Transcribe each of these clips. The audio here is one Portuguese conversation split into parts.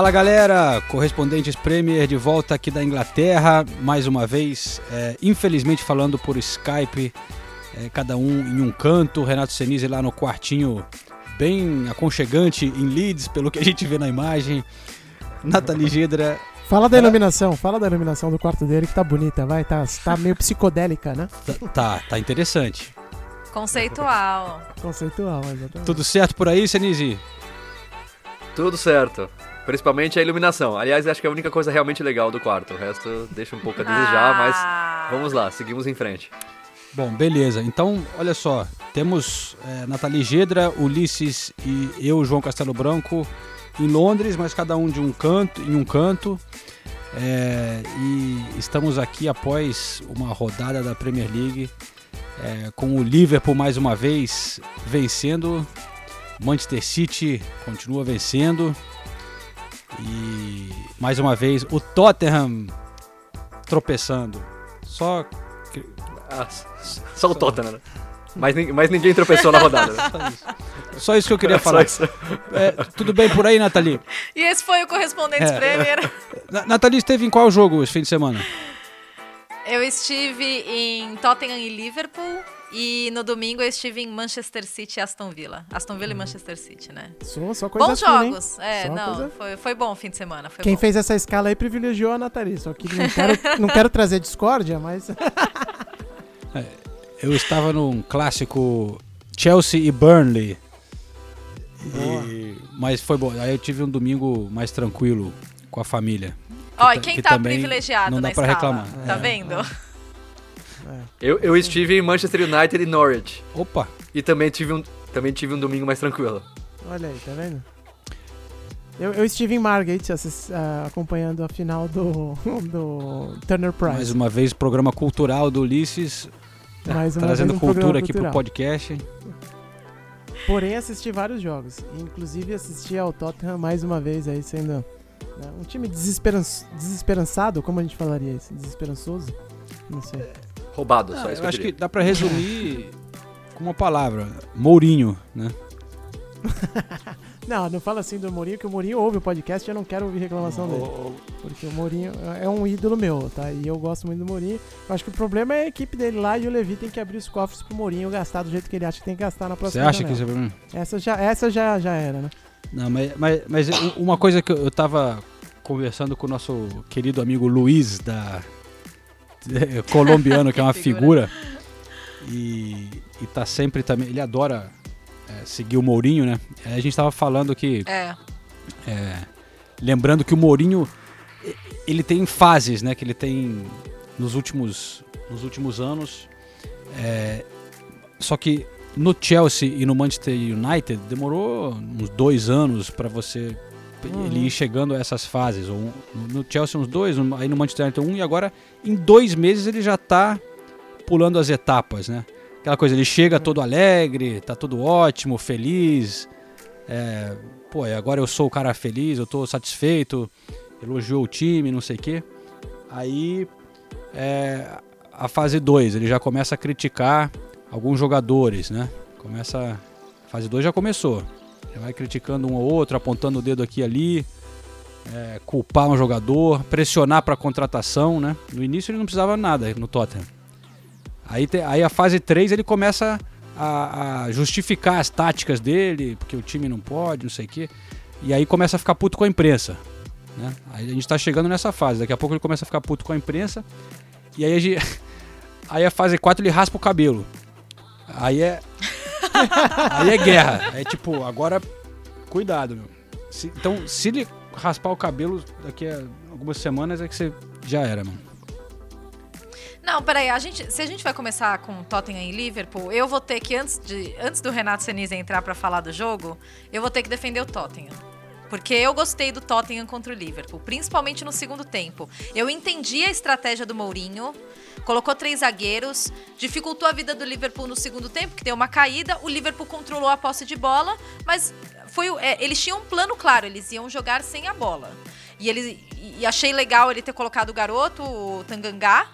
Fala galera, correspondentes Premier de volta aqui da Inglaterra, mais uma vez, é, infelizmente falando por Skype, é, cada um em um canto, Renato Senise lá no quartinho bem aconchegante em Leeds, pelo que a gente vê na imagem, Nathalie Gedra, Fala da iluminação, fala da iluminação do quarto dele que tá bonita, vai, tá, tá meio psicodélica, né? tá, tá, tá interessante. Conceitual. Conceitual, exatamente. Tudo certo por aí, Senise? Tudo certo. Principalmente a iluminação. Aliás, acho que é a única coisa realmente legal do quarto. O resto deixa um pouco a desejar, mas Ah. vamos lá, seguimos em frente. Bom, beleza. Então, olha só, temos é, Nathalie Gedra, Ulisses e eu, João Castelo Branco, em Londres, mas cada um de um canto, em um canto. É, e estamos aqui após uma rodada da Premier League, é, com o Liverpool mais uma vez vencendo, Manchester City continua vencendo e mais uma vez o Tottenham tropeçando. Só Ah, s- só o Tottenham, né? Mas, mas ninguém tropeçou na rodada. Né? Só isso. Só isso que eu queria Só falar. isso. É, tudo bem por aí, Nathalie? E esse foi o Correspondentes É. Premier. Na- Nathalie esteve em qual jogo esse fim de semana? Eu estive em Tottenham e Liverpool. E no domingo eu estive em Manchester City e Aston Villa. Aston Villa e Manchester City, né? Só, só coisa Bons fina, hein? jogos. É, Só não, coisa- foi, foi bom o fim de semana. Foi Quem bom. fez essa escala aí privilegiou a Nathalie, só que não quero, não quero trazer discórdia, mas Eu estava num clássico Chelsea e Burnley. E- mas foi bom. Aí eu tive um domingo mais tranquilo com a família. Ó, e quem que tá privilegiado não dá na pra escala? reclamar. Tá É. vendo? Eu, eu estive em Manchester United e Norwich. Opa! E também tive um, também tive um domingo mais tranquilo. olha aí, tá vendo? Eu, eu estive em Margate assis- ah, acompanhando a final do, do Turner Prize. Mais uma vez, programa cultural do Ulisses, Mais uma trazendo vez um cultura aqui cultural. pro podcast. Porém, assisti vários jogos. Inclusive, assisti ao Tottenham mais uma vez aí, sendo né, um time desesperan desesperançado, como a gente falaria isso? Desesperançoso? Não sei. Roubado, só Ah, isso eu que acho eu que dá pra resumir com uma palavra: Mourinho, né? Não, não fala assim do Mourinho, que o Mourinho ouve o podcast e eu não quero ouvir reclamação dele. Porque o Mourinho é um ídolo meu, tá? E eu gosto muito do Mourinho. Eu acho que o problema é a equipe dele lá e o Levi tem que abrir os cofres pro Mourinho gastar do jeito que ele acha que tem que gastar na Você próxima acha que janela. isso é... Essa já, essa já, já era, né? Não, mas, mas, mas uma coisa que eu eu tava conversando com o nosso querido amigo Luiz, da colombiano, que é uma Figura. e, e tá sempre também. Ele adora é, seguir o Mourinho, né? Aí a gente tava falando que. É. é, lembrando que o Mourinho ele tem fases, né? Que ele tem nos últimos, nos últimos anos. É, só que no Chelsea e no Manchester United demorou uns dois anos para você Uhum. ele ir chegando a essas fases. Um- no Chelsea uns dois, um- aí no Manchester United um e agora em dois meses ele já tá pulando as etapas, né? Aquela coisa, ele chega todo alegre, tá tudo ótimo, feliz. É, pô, agora eu sou o cara feliz, eu tô satisfeito, elogiou o time, não sei o quê. Aí é, a fase 2, ele já começa a criticar alguns jogadores, né? Começa. A fase 2 já começou. Já vai criticando um ou outro, apontando o dedo aqui e ali, é, culpar um jogador, pressionar para contratação, né? No início ele não precisava nada no Tottenham. Aí, te- aí a fase 3 ele começa a, a justificar as táticas dele, porque o time não pode, não sei o quê. E aí começa a ficar puto com a imprensa. Né? Aí a gente tá chegando nessa fase. Daqui a pouco ele começa a ficar puto com a imprensa. E aí a, gente- aí a fase 4 ele raspa o cabelo. Aí é. Aí é guerra. É tipo, agora. Cuidado, meu. Se- então, se ele raspar o cabelo daqui a algumas semanas, é que você já era, mano. Não, peraí, a gente, se a gente vai começar com Tottenham e Liverpool, eu vou ter que, antes, de, antes do Renato Senise entrar pra falar do jogo, eu vou ter que defender o Tottenham. Porque eu gostei do Tottenham contra o Liverpool, principalmente no segundo tempo. Eu entendi a estratégia do Mourinho, colocou três zagueiros, dificultou a vida do Liverpool no segundo tempo, que deu uma caída. O Liverpool controlou a posse de bola, mas foi, é, eles tinham um plano claro, eles iam jogar sem a bola. E, eles, e achei legal ele ter colocado o garoto, o Tangangá,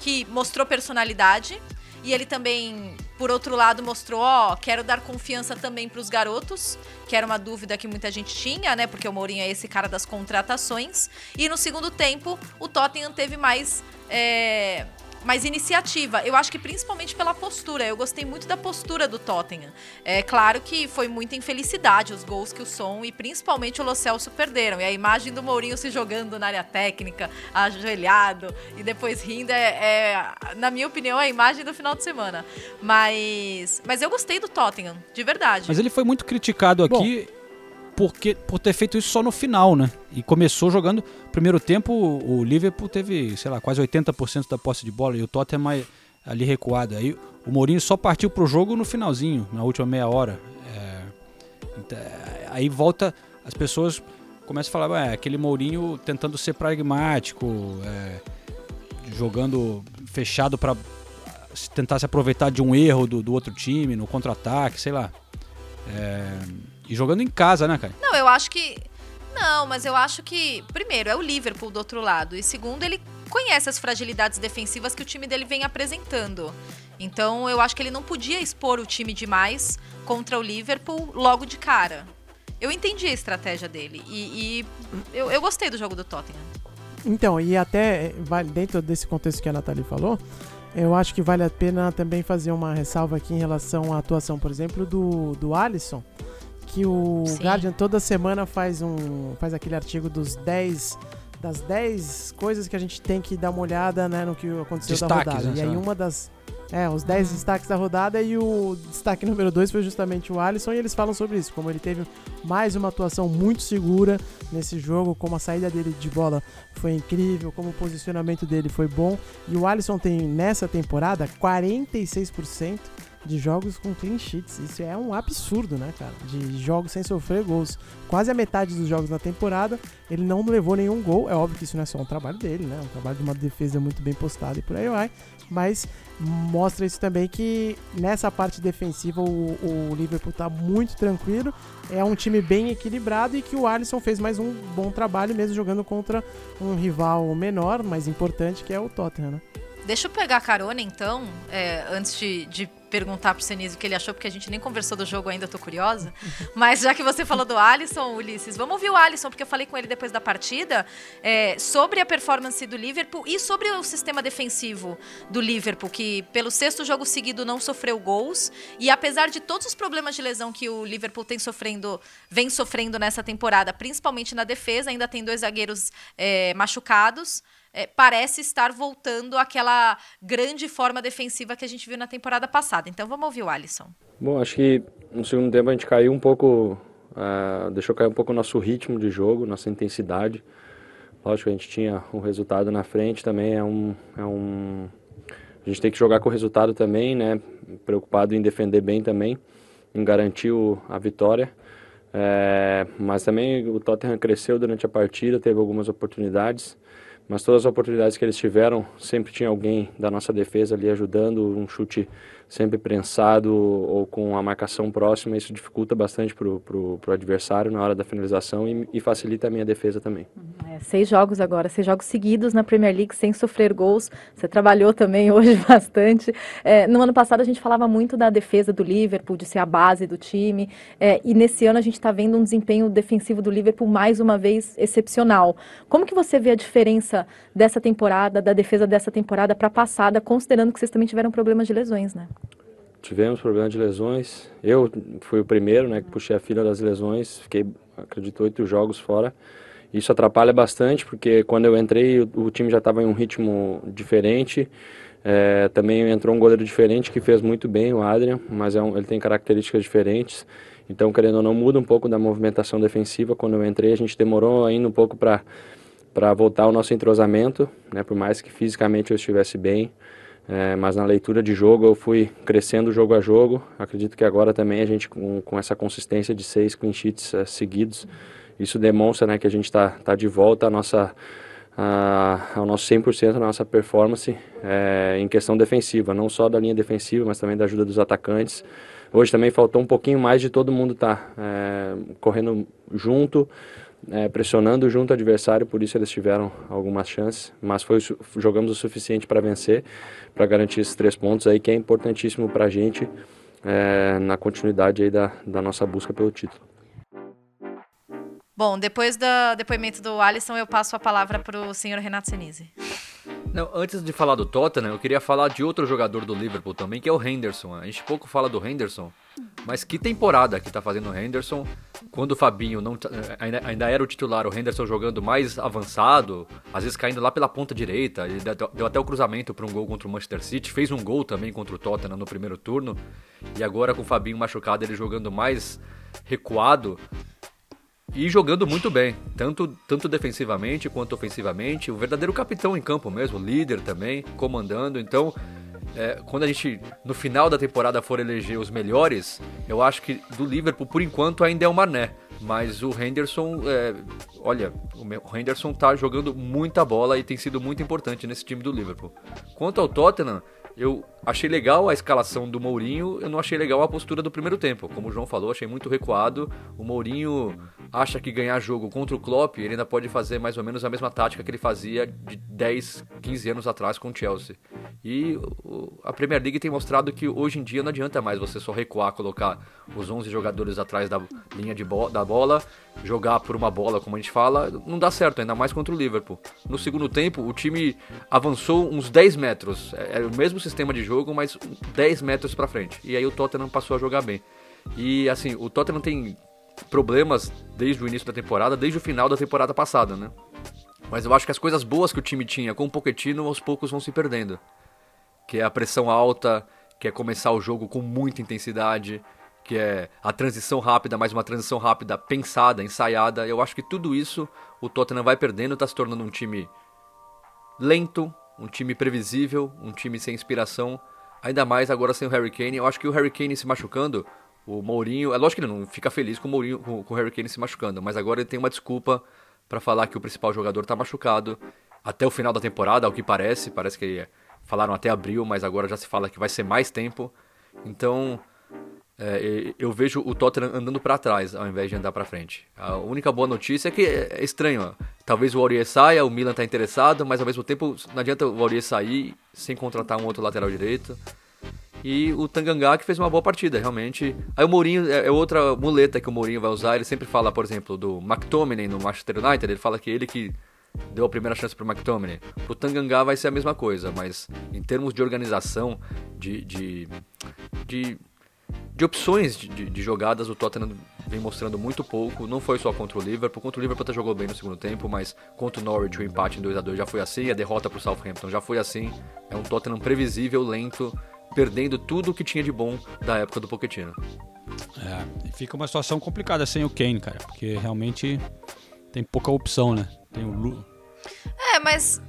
que mostrou personalidade. E ele também, por outro lado, mostrou, ó, quero dar confiança também para os garotos, que era uma dúvida que muita gente tinha, né? Porque o Mourinho é esse cara das contratações. E no segundo tempo, o Tottenham teve mais. é, mais iniciativa. Eu acho que principalmente pela postura. Eu gostei muito da postura do Tottenham. É claro que foi muita infelicidade os gols que o Som e principalmente o Lo Celso perderam. E a imagem do Mourinho se jogando na área técnica, ajoelhado e depois rindo é, é, na minha opinião, a imagem do final de semana. Mas, mas eu gostei do Tottenham, de verdade. Mas ele foi muito criticado aqui porque, por ter feito isso só no final, né? E começou jogando. Primeiro tempo, o Liverpool teve, sei lá, quase 80% da posse de bola e o Tottenham mais ali recuado. Aí o Mourinho só partiu pro jogo no finalzinho, na última meia hora. É, então, aí volta, as pessoas começam a falar, "Ué, aquele Mourinho tentando ser pragmático, é, jogando fechado para tentar se aproveitar de um erro do, do outro time no contra-ataque, sei lá. É, e jogando em casa, né, cara? Não, eu acho que. Não, mas eu acho que, primeiro, é o Liverpool do outro lado. E segundo, ele conhece as fragilidades defensivas que o time dele vem apresentando. Então, eu acho que ele não podia expor o time demais contra o Liverpool logo de cara. Eu entendi a estratégia dele. E, e eu, eu gostei do jogo do Tottenham. Então, e até eh, dentro desse contexto que a Nathalie falou, eu acho que vale a pena também fazer uma ressalva aqui em relação à atuação, por exemplo, do, do Alisson, que o Sim. Guardian toda semana faz um faz aquele artigo dos 10 das 10 coisas que a gente tem que dar uma olhada, né, no que aconteceu Destaques, da rodada. né, e aí uma das é, os 10 destaques da rodada e o destaque número 2 foi justamente o Alisson e eles falam sobre isso, como ele teve mais uma atuação muito segura nesse jogo, como a saída dele de bola foi incrível, como o posicionamento dele foi bom. E o Alisson tem nessa temporada 46% de jogos com clean sheets. Isso é um absurdo, né, cara? De jogos sem sofrer gols. Quase a metade dos jogos na temporada, ele não levou nenhum gol. É óbvio que isso não é só um trabalho dele, né? É um trabalho de uma defesa muito bem postada e por aí vai. Mas mostra isso também que nessa parte defensiva o, o Liverpool tá muito tranquilo. É um time bem equilibrado e que o Alisson fez mais um bom trabalho mesmo jogando contra um rival menor, mais importante, que é o Tottenham, né? Deixa eu pegar carona, então, é, antes de, de perguntar pro Senise o que ele achou, porque a gente nem conversou do jogo ainda, tô curiosa. Mas já que você falou do Alisson, Ulisses, vamos ouvir o Alisson, porque eu falei com ele depois da partida é, sobre a performance do Liverpool e sobre o sistema defensivo do Liverpool, que pelo sexto jogo seguido não sofreu gols. E apesar de todos os problemas de lesão que o Liverpool tem sofrendo, vem sofrendo nessa temporada, principalmente na defesa, ainda tem dois zagueiros é, machucados é, parece estar voltando àquela grande forma defensiva que a gente viu na temporada passada. Então vamos ouvir o Alisson. Bom, acho que no segundo tempo a gente caiu um pouu ah, deixou cair um pouco o nosso ritmo de jogo, nossa intensidade. Lógico, a gente tinha o resultado na frente também, é um, é um... A gente tem que jogar com o resultado também, né? Preocupado em defender bem também, em garantir o, a vitória. É, mas também o Tottenham cresceu durante a partida, teve algumas oportunidades, mas todas as oportunidades que eles tiveram, sempre tinha alguém da nossa defesa ali ajudando, um chute sempre prensado ou com a marcação próxima, isso dificulta bastante para o adversário na hora da finalização e, e facilita a minha defesa também. É, seis jogos agora, seis jogos seguidos na Premier League sem sofrer gols. Você trabalhou também hoje bastante. É, no ano passado a gente falava muito da defesa do Liverpool, de ser a base do time. É, e nesse ano a gente está vendo um desempenho defensivo do Liverpool mais uma vez excepcional. Como que você vê a diferença dessa temporada, da defesa dessa temporada para a passada, considerando que vocês também tiveram problemas de lesões, né? Tivemos problema de lesões. Eu fui o primeiro, né, que puxei a fila das lesões. Fiquei, acredito, oito jogos fora. Isso atrapalha bastante, porque quando eu entrei, o, o time já estava em um ritmo diferente. É, também entrou um goleiro diferente que fez muito bem, o Adrian, mas é um, ele tem características diferentes. Então, querendo ou não, muda um pouco da movimentação defensiva. Quando eu entrei, a gente demorou ainda um pouco para voltar ao nosso entrosamento, né, por mais que fisicamente eu estivesse bem, é, mas na leitura de jogo eu fui crescendo jogo a jogo. Acredito que agora também a gente, com, com essa consistência de seis clean sheets é, seguidos, isso demonstra né, que a gente está tá de volta à nossa, ao nosso 100%, a nossa performance é, em questão defensiva, não só da linha defensiva, mas também da ajuda dos atacantes. Hoje também faltou um pouquinho mais de todo mundo estar tá, é, correndo junto, é, pressionando junto ao adversário, por isso eles tiveram algumas chances, mas foi, jogamos o suficiente para vencer, para garantir esses três pontos aí, que é importantíssimo para a gente é, na continuidade aí da, da nossa busca pelo título. Bom, depois do depoimento do Alisson, eu passo a palavra para o senhor Renato Senise. Não, antes de falar do Tottenham, eu queria falar de outro jogador do Liverpool também, que é o Henderson. A gente pouco fala do Henderson, mas que temporada que tá fazendo o Henderson. Quando o Fabinho não ainda, ainda era o titular, o Henderson jogando mais avançado, às vezes caindo lá pela ponta direita. Ele deu até o cruzamento para um gol contra o Manchester City, fez um gol também contra o Tottenham no primeiro turno. E agora com o Fabinho machucado, ele jogando mais recuado e jogando muito bem, tanto, tanto defensivamente quanto ofensivamente. O verdadeiro capitão em campo mesmo, líder também, comandando. Então, é, quando a gente no final da temporada for eleger os melhores, eu acho que do Liverpool por enquanto ainda é o Mané. Mas o Henderson, é, olha, o Henderson tá jogando muita bola e tem sido muito importante nesse time do Liverpool. Quanto ao Tottenham, eu achei legal a escalação do Mourinho, eu não achei legal a postura do primeiro tempo. Como o João falou, achei muito recuado. O Mourinho acha que ganhar jogo contra o Klopp, ele ainda pode fazer mais ou menos a mesma tática que ele fazia de 10, 15 anos atrás com o Chelsea. E a Premier League tem mostrado que hoje em dia não adianta mais você só recuar, colocar os 11 jogadores atrás da linha de bo da bola, jogar por uma bola, como a gente fala, não dá certo, ainda mais contra o Liverpool. No segundo tempo, o time avançou uns 10 metros. É, era o mesmo sistema de jogo, mas 10 metros para frente. E aí o Tottenham passou a jogar bem. E assim, o Tottenham tem problemas desde o início da temporada, desde o final da temporada passada, né? Mas eu acho que as coisas boas que o time tinha com o Pochettino aos poucos vão se perdendo. Que é a pressão alta, que é começar o jogo com muita intensidade, que é a transição rápida, mas uma transição rápida pensada, ensaiada. Eu acho que tudo isso o Tottenham vai perdendo, está se tornando um time lento, um time previsível, um time sem inspiração, ainda mais agora sem o Harry Kane. Eu acho que o Harry Kane se machucando, o Mourinho, é lógico que ele não fica feliz com o Mourinho, com, com o Harry Kane se machucando, mas agora ele tem uma desculpa para falar que o principal jogador está machucado até o final da temporada, ao que parece, parece que falaram até abril, mas agora já se fala que vai ser mais tempo. Então, é, eu vejo o Tottenham andando para trás ao invés de andar para frente. A única boa notícia é que é estranho. Ó. Talvez o Aurier saia, o Milan tá interessado, mas ao mesmo tempo não adianta o Aurier sair sem contratar um outro lateral direito. E o Tanganga que fez uma boa partida, realmente. Aí o Mourinho é, é outra muleta que o Mourinho vai usar. Ele sempre fala, por exemplo, do McTominay no Manchester United. Ele fala que ele que deu a primeira chance pro McTominay. Pro Tanganga vai ser a mesma coisa, mas em termos de organização, de, de, de de opções de, de, de, jogadas, o Tottenham vem mostrando muito pouco. Não foi só contra o Liverpool. Contra o Liverpool até jogou bem no segundo tempo, mas contra o Norwich o empate em 2 a 2 já foi assim. A derrota para o Southampton já foi assim. É um Tottenham previsível, lento, perdendo tudo o que tinha de bom da época do Pochettino. É, e fica uma situação complicada sem o Kane, cara, porque realmente tem pouca opção, né? Tem o Lu... É, mas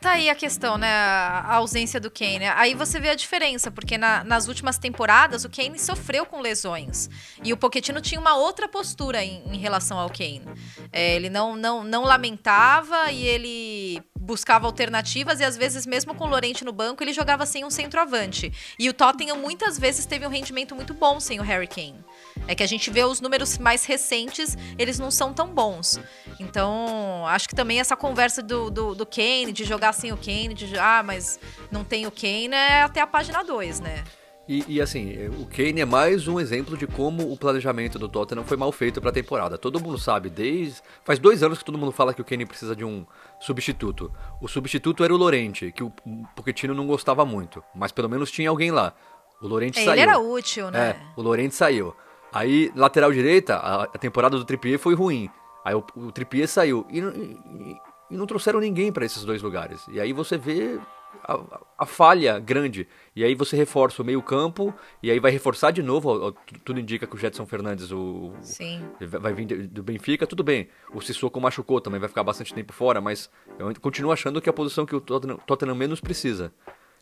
Tá aí a questão, né? A ausência do Kane. Aí você vê a diferença, porque na, nas últimas temporadas o Kane sofreu com lesões. E o Pochettino tinha uma outra postura em, em relação ao Kane. É, ele não, não, não lamentava e ele buscava alternativas e às vezes mesmo com o Lorente no banco ele jogava sem um centroavante. E o Tottenham muitas vezes teve um rendimento muito bom sem o Harry Kane. É que a gente vê os números mais recentes, eles não são tão bons. Então, acho que também essa conversa do, do, do Kane, de jogar sem o Kane, de ah, mas não tem o Kane, é até a página 2, né? E, e, assim, o Kane é mais um exemplo de como o planejamento do Tottenham foi mal feito para a temporada. Todo mundo sabe, desde. Faz dois anos que todo mundo fala que o Kane precisa de um substituto. O substituto era o Lorente, que o Pochettino não gostava muito, mas pelo menos tinha alguém lá. O Lorente é, saiu. Ele era útil, né? É, o Lorente saiu. Aí, lateral direita, a, a temporada do Trippier foi ruim. Aí o, o Trippier saiu. E, e, e não trouxeram ninguém para esses dois lugares. E aí você vê a, a falha grande. E aí você reforça o meio campo, e aí vai reforçar de novo, tudo indica que o Jetson Fernandes o, Sim. vai vir do Benfica, tudo bem. O Sissoko machucou também, vai ficar bastante tempo fora, mas eu continuo achando que é a posição que o Tottenham, Tottenham menos precisa.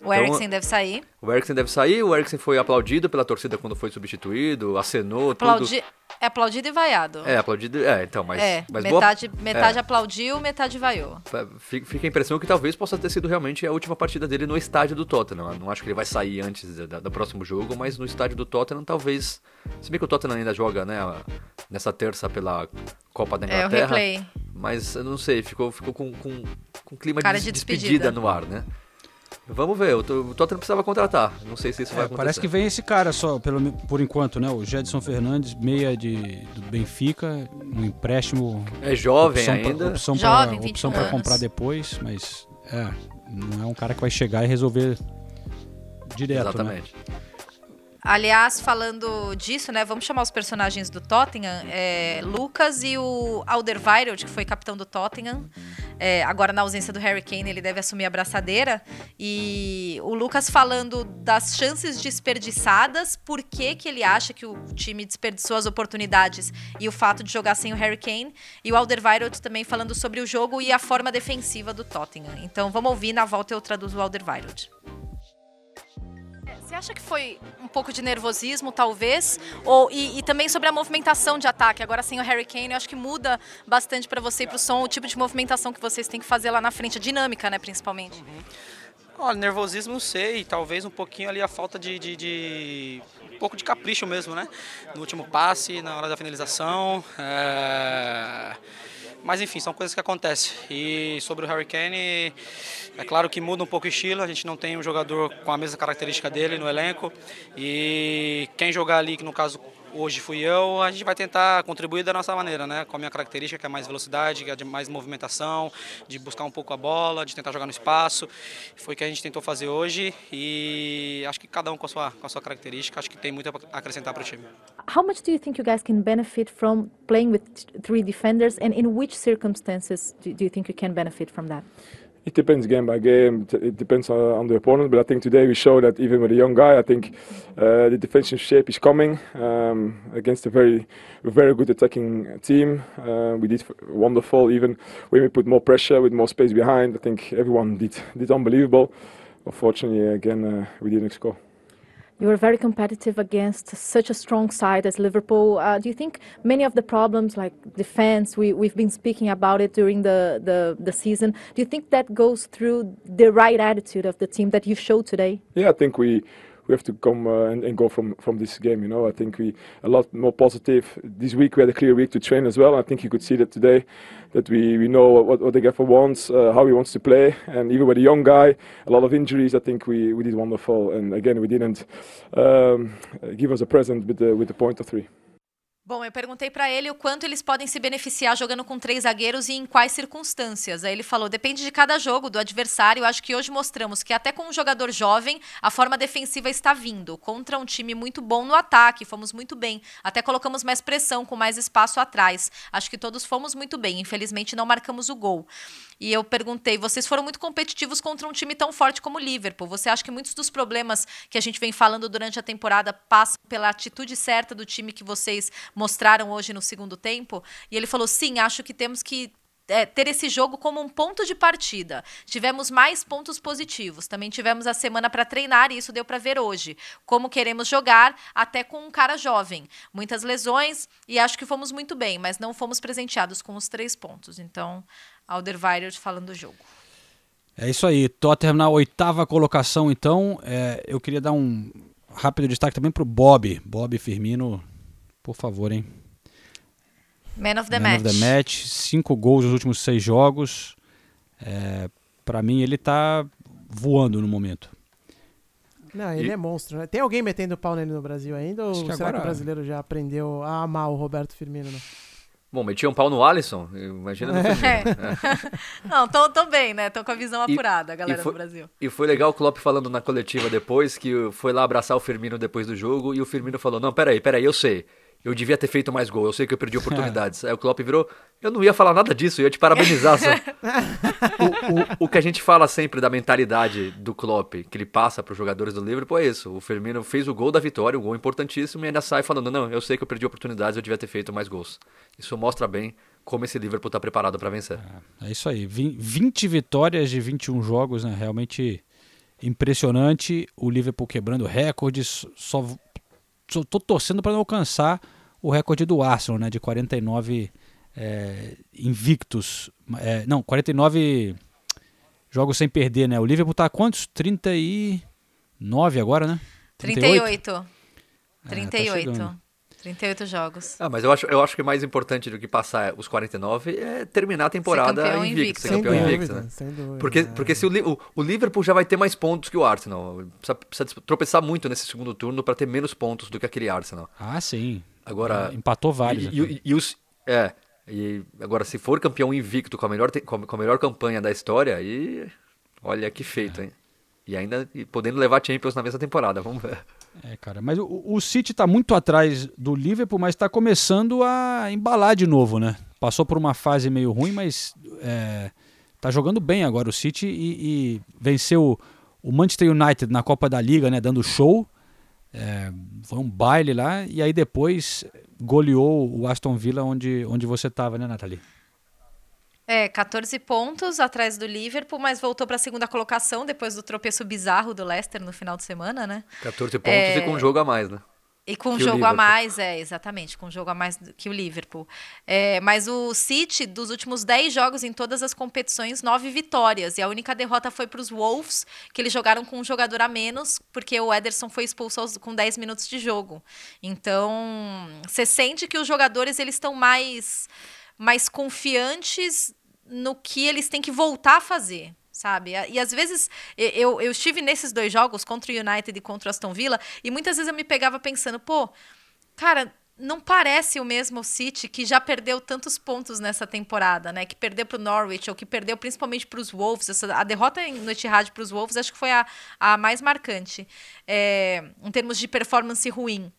O Então, Eriksen deve sair. O Eriksen deve sair, o Eriksen foi aplaudido pela torcida quando foi substituído, acenou, tudo. Aplaudi... É aplaudido e vaiado. É, aplaudido, é, então, mas... É, mas boa- metade, metade é. aplaudiu, metade vaiou. Fi- Fica a impressão que talvez possa ter sido realmente a última partida dele no estádio do Tottenham. Eu não acho que ele vai sair antes da- do próximo jogo, mas no estádio do Tottenham talvez. Se bem que o Tottenham ainda joga, né, nessa terça pela Copa da É, o Inglaterra. replay. Mas eu não sei, ficou, ficou com, com, com clima Cara de, de despedida. despedida. no ar, né? Vamos ver, o, To- o Tottenham precisava contratar. Não sei se isso vai É, acontecer. parece que vem esse cara só, pelo, por enquanto, né? O Jedson Fernandes, meia de, do Benfica, um empréstimo. É jovem opção pra- ainda. opção Jovem, pra, 21 opção pra anos. comprar depois, mas é, não é um cara que vai chegar e resolver direto, né? Aliás, falando disso, né? Vamos chamar os personagens do Tottenham. é, Lucas e o Alderweireld, que foi capitão do Tottenham. É, agora, na ausência do Harry Kane, ele deve assumir a braçadeira. E o Lucas falando das chances desperdiçadas, por que, que ele acha que o time desperdiçou as oportunidades e o fato de jogar sem o Harry Kane. E o Alderweireld também falando sobre o jogo e a forma defensiva do Tottenham. Então, vamos ouvir, na volta eu traduzo o Alderweireld. Você acha que foi um pouco de nervosismo, talvez? Ou, e, e também sobre a movimentação de ataque. Agora, sem o Harry Kane, eu acho que muda bastante para você e para o som o tipo de movimentação que vocês têm que fazer lá na frente. A dinâmica, né, principalmente. Olha, nervosismo não sei, talvez um pouquinho ali a falta de, de, de- um pouco de capricho mesmo, né? No último passe, na hora da finalização. é, Mas enfim, são coisas que acontecem. E sobre o Harry Kane, é claro que muda um pouco o estilo, a gente não tem um jogador com a mesma característica dele no elenco. E quem jogar ali, que no caso hoje fui eu, a gente vai tentar contribuir da nossa maneira, né? Com a minha característica, que é mais velocidade, que é de mais movimentação, de buscar um pouco a bola, de tentar jogar no espaço. Foi o que a gente tentou fazer hoje e acho que cada um com a sua, com a sua característica, acho que tem muito a acrescentar para o time. How much do you think you guys can benefit from playing with three defenders, and in which circumstances do you think you can benefit from that? It depends game by game. It depends on, on the opponent. But I think today we show that even with a young guy, I think uh, the defensive shape is coming um, against a very, very good attacking team. Uh, we did wonderful. Even when we put more pressure with more space behind, I think everyone did did unbelievable. Unfortunately, again, uh, we didn't score. You were very competitive against such a strong side as Liverpool. Uh, do you think many of the problems, like defense, we, we've been speaking about it during the, the, the season, do you think that goes through the right attitude of the team that you showed today? Yeah, I think we we have to come uh, and, and go from from this game. You know, I think we a lot more positive. This week we had a clear week to train as well. I think you could see that today, that we, we know what, what the gaffer wants, uh, how he wants to play, and even with a young guy, a lot of injuries. I think we, we did wonderful. And again, we didn't um, give us a present with the with the point of three. Bom, eu perguntei pra ele o quanto eles podem se beneficiar jogando com três zagueiros e em quais circunstâncias. Aí ele falou: depende de cada jogo, do adversário. Acho que hoje mostramos que até com um jogador jovem, a forma defensiva está vindo. Contra um time muito bom no ataque, fomos muito bem. Até colocamos mais pressão, com mais espaço atrás. Acho que todos fomos muito bem. Infelizmente não marcamos o gol. E eu perguntei: vocês foram muito competitivos contra um time tão forte como o Liverpool. Você acha que muitos dos problemas que a gente vem falando durante a temporada passam pela atitude certa do time que vocês mostraram hoje no segundo tempo? E ele falou: sim, acho que temos que. é, ter esse jogo como um ponto de partida. Tivemos mais pontos positivos. Também tivemos a semana para treinar e isso deu para ver hoje. Como queremos jogar, até com um cara jovem. Muitas lesões e acho que fomos muito bem, mas não fomos presenteados com os três pontos. Então, Alderweireld falando do jogo. É isso aí. Tottenham na oitava colocação, então. É, eu queria dar um rápido destaque também pro Bob. Bob Firmino, por favor, hein? Man of the Man match. of the match. Cinco gols nos últimos seis jogos. É, para mim, ele tá voando no momento. Não, ele E- é monstro, né? Tem alguém metendo pau nele no Brasil ainda? Ou que será que agora- o brasileiro já aprendeu a amar o Roberto Firmino? Né? Bom, metia um pau no Alisson, imagina no É. Firmino. É. Não, tão, tão bem, né? Tão com a visão E- apurada, a galera e foi- do Brasil. E foi legal o Klopp falando na coletiva depois, que foi lá abraçar o Firmino depois do jogo, e o Firmino falou, não, peraí, peraí, eu sei. Eu devia ter feito mais gol, eu sei que eu perdi oportunidades. Aí o Klopp virou, eu não ia falar nada disso, eu ia te parabenizar só. o, o, o, que a gente fala sempre da mentalidade do Klopp, que ele passa para os jogadores do Liverpool é isso. O Firmino fez o gol da vitória, um gol importantíssimo, e ainda sai falando, não, eu sei que eu perdi oportunidades, eu devia ter feito mais gols. Isso mostra bem como esse Liverpool está preparado para vencer. É, é, isso aí, 20 vitórias de 21 jogos, né? Realmente impressionante. O Liverpool quebrando recordes, só tô torcendo para não alcançar o recorde do Arsenal, né, de 49 é, invictos. É, não, 49 jogos sem perder, né? O Liverpool tá quantos? 39 agora, né? 38. 38. 38. É, 38 jogos. Ah, mas eu acho, eu acho que mais importante do que passar os 49 é terminar a temporada ser invicto, invicto. ser campeão dúvida, invicto, né? Dúvida, porque, porque se o, o, o, Liverpool já vai ter mais pontos que o Arsenal. Precisa, precisa tropeçar muito nesse segundo turno para ter menos pontos do que aquele Arsenal. Ah, sim. Agora empatou vários. E, e, e, os é, e agora se for campeão invicto com a melhor com a melhor campanha da história, aí olha que feito, é. hein? E ainda podendo levar Champions na mesma temporada, vamos ver. É, cara, mas o, o City está muito atrás do Liverpool, mas está começando a embalar de novo, né? Passou por uma fase meio ruim, mas é, tá jogando bem agora o City e, e venceu o Manchester United na Copa da Liga, né? Dando show. É, foi um baile lá e aí depois goleou o Aston Villa onde, onde você estava, né, Nathalie? É, 14 pontos atrás do Liverpool, mas voltou para a segunda colocação depois do tropeço bizarro do Leicester no final de semana, né? 14 pontos é... e com um jogo a mais, né? E com um jogo a mais, é, exatamente, com um jogo a mais que o Liverpool. É, mas o City, dos últimos 10 jogos em todas as competições, 9 vitórias. E a única derrota foi para os Wolves, que eles jogaram com um jogador a menos, porque o Ederson foi expulso aos, com 10 minutos de jogo. Então, você sente que os jogadores eles estão mais mais confiantes no que eles têm que voltar a fazer, sabe? E às vezes eu, eu estive nesses dois jogos, contra o United e contra o Aston Villa, e muitas vezes eu me pegava pensando, pô, cara, não parece o mesmo City que já perdeu tantos pontos nessa temporada, né? Que perdeu para o Norwich ou que perdeu principalmente para os Wolves. Essa, a derrota no Etihad para os Wolves acho que foi a, a mais marcante é, em termos de performance ruim.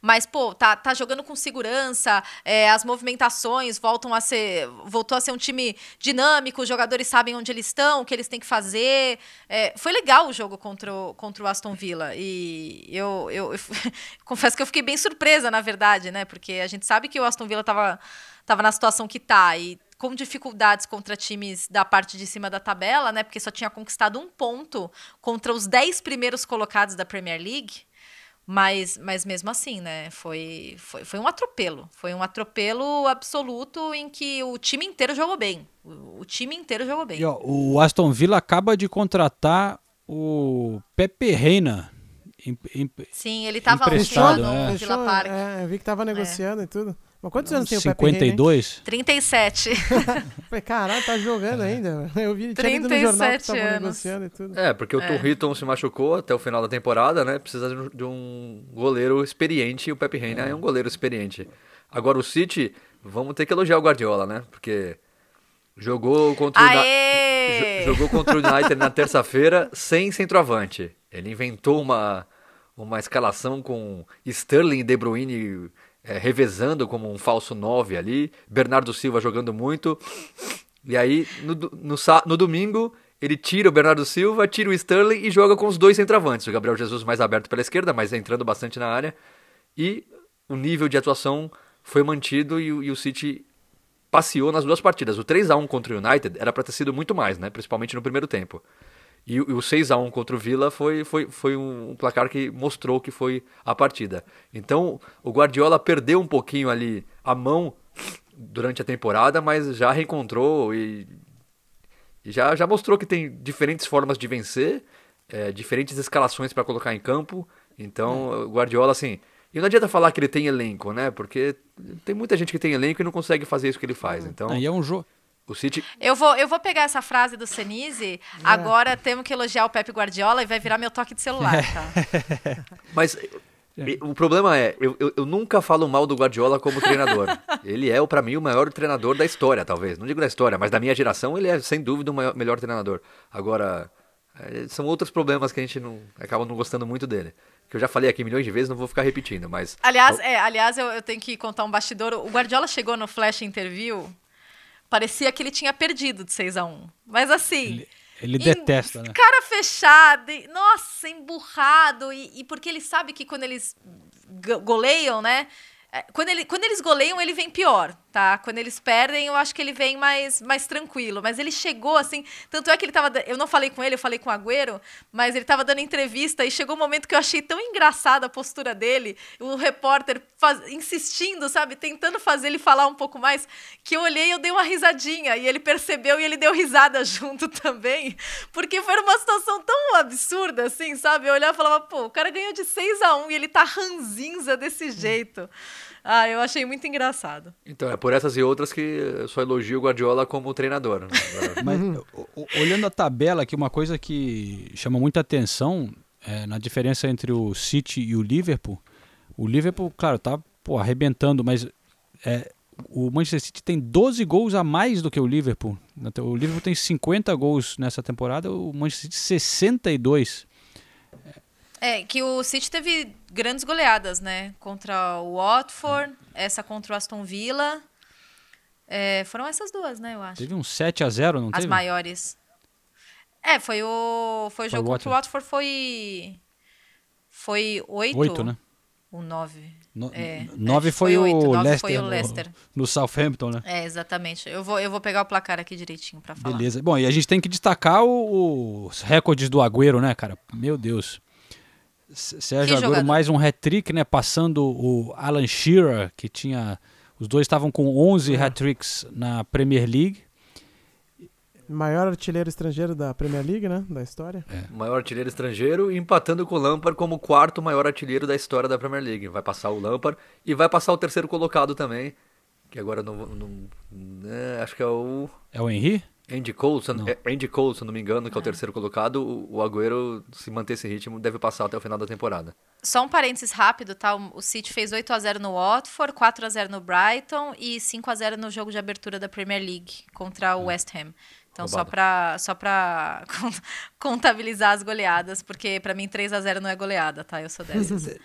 Mas, pô, tá, tá jogando com segurança, é, as movimentações voltam a ser. Voltou a ser um time dinâmico, os jogadores sabem onde eles estão, o que eles têm que fazer. É, foi legal o jogo contra o, contra o Aston Villa. E eu, eu, eu confesso que eu fiquei bem surpresa, na verdade, né? Porque a gente sabe que o Aston Villa tava, tava na situação que tá. E com dificuldades contra times da parte de cima da tabela, né? Porque só tinha conquistado um ponto contra os 10 primeiros colocados da Premier League. Mas, mas mesmo assim, né? Foi, foi, foi um atropelo. Foi um atropelo absoluto em que o time inteiro jogou bem. O, o time inteiro jogou bem. E, ó, o Aston Villa acaba de contratar o Pepe Reina. Sim, ele estava emprestado no né? Villa Park. É, eu vi que estava negociando é. e tudo. Mas quantos anos tem o Pepe 52? 37. Falei, caralho, tá jogando ainda. Eu vi, tinha no jornal que tava negociando e tudo. É, porque o é. Turriton se machucou até o final da temporada, né? Precisa de um goleiro experiente e o Pepe Reina é. é um goleiro experiente. Agora o City, vamos ter que elogiar o Guardiola, né? Porque jogou contra Aê! o jogou contra o United na terça-feira sem centroavante. Ele inventou uma uma escalação com Sterling e De Bruyne é, revezando como um falso 9 ali, Bernardo Silva jogando muito. E aí, no, no, no domingo, ele tira o Bernardo Silva, tira o Sterling e joga com os dois centravantes. O Gabriel Jesus mais aberto pela esquerda, mas entrando bastante na área. E o nível de atuação foi mantido e, e o City passeou nas duas partidas. O 3 a 1 contra o United era para ter sido muito mais, né? principalmente no primeiro tempo. E, e o 6 a 1 contra o Villa foi, foi, foi um placar que mostrou que foi a partida. Então, o Guardiola perdeu um pouquinho ali a mão durante a temporada, mas já reencontrou e, e já, já mostrou que tem diferentes formas de vencer, é, diferentes escalações para colocar em campo. Então, o Guardiola, assim. E não adianta falar que ele tem elenco, né? Porque tem muita gente que tem elenco e não consegue fazer isso que ele faz. Então, Aí é um jogo. O City. Eu vou, eu vou pegar essa frase do Senise. É. Agora temos que elogiar o Pepe Guardiola e vai virar meu toque de celular, tá? Mas o problema é, eu, eu, eu, nunca falo mal do Guardiola como treinador. ele é, para mim, o maior treinador da história, talvez. Não digo da história, mas da minha geração, ele é, sem dúvida, o maior, melhor treinador. Agora, É, são outros problemas que a gente não acaba não gostando muito dele. Que eu já falei aqui milhões de vezes, não vou ficar repetindo, mas. Aliás, é, aliás eu, eu tenho que contar um bastidor. O Guardiola chegou no Flash Interview, parecia que ele tinha perdido de 6 a 1 Mas assim. Ele, ele em- detesta, né? Cara fechado, e- nossa, emburrado. E, e porque ele sabe que quando eles go- goleiam, né? é, Quando, ele, quando eles goleiam, ele vem pior, tá? Quando eles perdem, eu acho que ele vem mais, mais tranquilo. Mas ele chegou assim. Tanto é que ele tava. Eu não falei com ele, eu falei com o Agüero, mas ele tava dando entrevista e chegou um momento que eu achei tão engraçada a postura dele, o repórter faz- insistindo, sabe? Tentando fazer ele falar um pouco mais, que eu olhei e eu dei uma risadinha. E ele percebeu e ele deu risada junto também. Porque foi uma situação tão absurda, assim, sabe? Eu olhava e falava, pô, o cara ganhou de 6 a 1 e ele tá ranzinza desse jeito. Ah, eu achei muito engraçado. Então, é por essas e outras que eu só elogio o Guardiola como treinador. né? Mas o- olhando a tabela aqui, uma coisa que chama muita atenção é, na diferença entre o City e o Liverpool. O Liverpool, claro, tá pô, arrebentando, mas é, o Manchester City tem 12 gols a mais do que o Liverpool. O Liverpool tem 50 gols nessa temporada, o Manchester City 62. É, que o City teve grandes goleadas, né? Contra o Watford, essa contra o Aston Villa. É, foram essas duas, né, eu acho. Teve um 7 a 0 não As teve? maiores. É, foi o. Foi o Foi jogo o contra o Watford foi. Foi oito. Oito, né? O nove. No, É, nove é, foi, foi oito, o nove Leicester, foi o no- Leicester. No, Southampton, né? É, exatamente. Eu vou, eu vou pegar o placar aqui direitinho pra falar. Beleza. Bom, e a gente tem que destacar o- os recordes do Agüero, né, cara? Meu Deus. Sérgio Que Agüero mais um hat-trick, né? Passando o Alan Shearer, que tinha... Os dois estavam com 11 É. hat-tricks na Premier League. Maior artilheiro estrangeiro da Premier League, né? Da história. maior artilheiro estrangeiro e empatando com o Lampard como o quarto maior artilheiro da história da Premier League. Vai passar o Lampard e vai passar o terceiro colocado também, que agora não, não né, acho que é o É o Henry? Andy Cole, se, não- é Andy Cole, se não me engano, que é o terceiro colocado. O, o Agüero, se manter esse ritmo, deve passar até o final da temporada. Só um parênteses rápido, tá? O City fez 8 a 0 no Watford, 4 a 0 no Brighton e 5 a 0 no jogo de abertura da Premier League contra o West Ham. Então, só Roubada. pra, só pra con- contabilizar as goleadas, porque pra mim 3 a 0 não é goleada, tá? Eu sou dessas.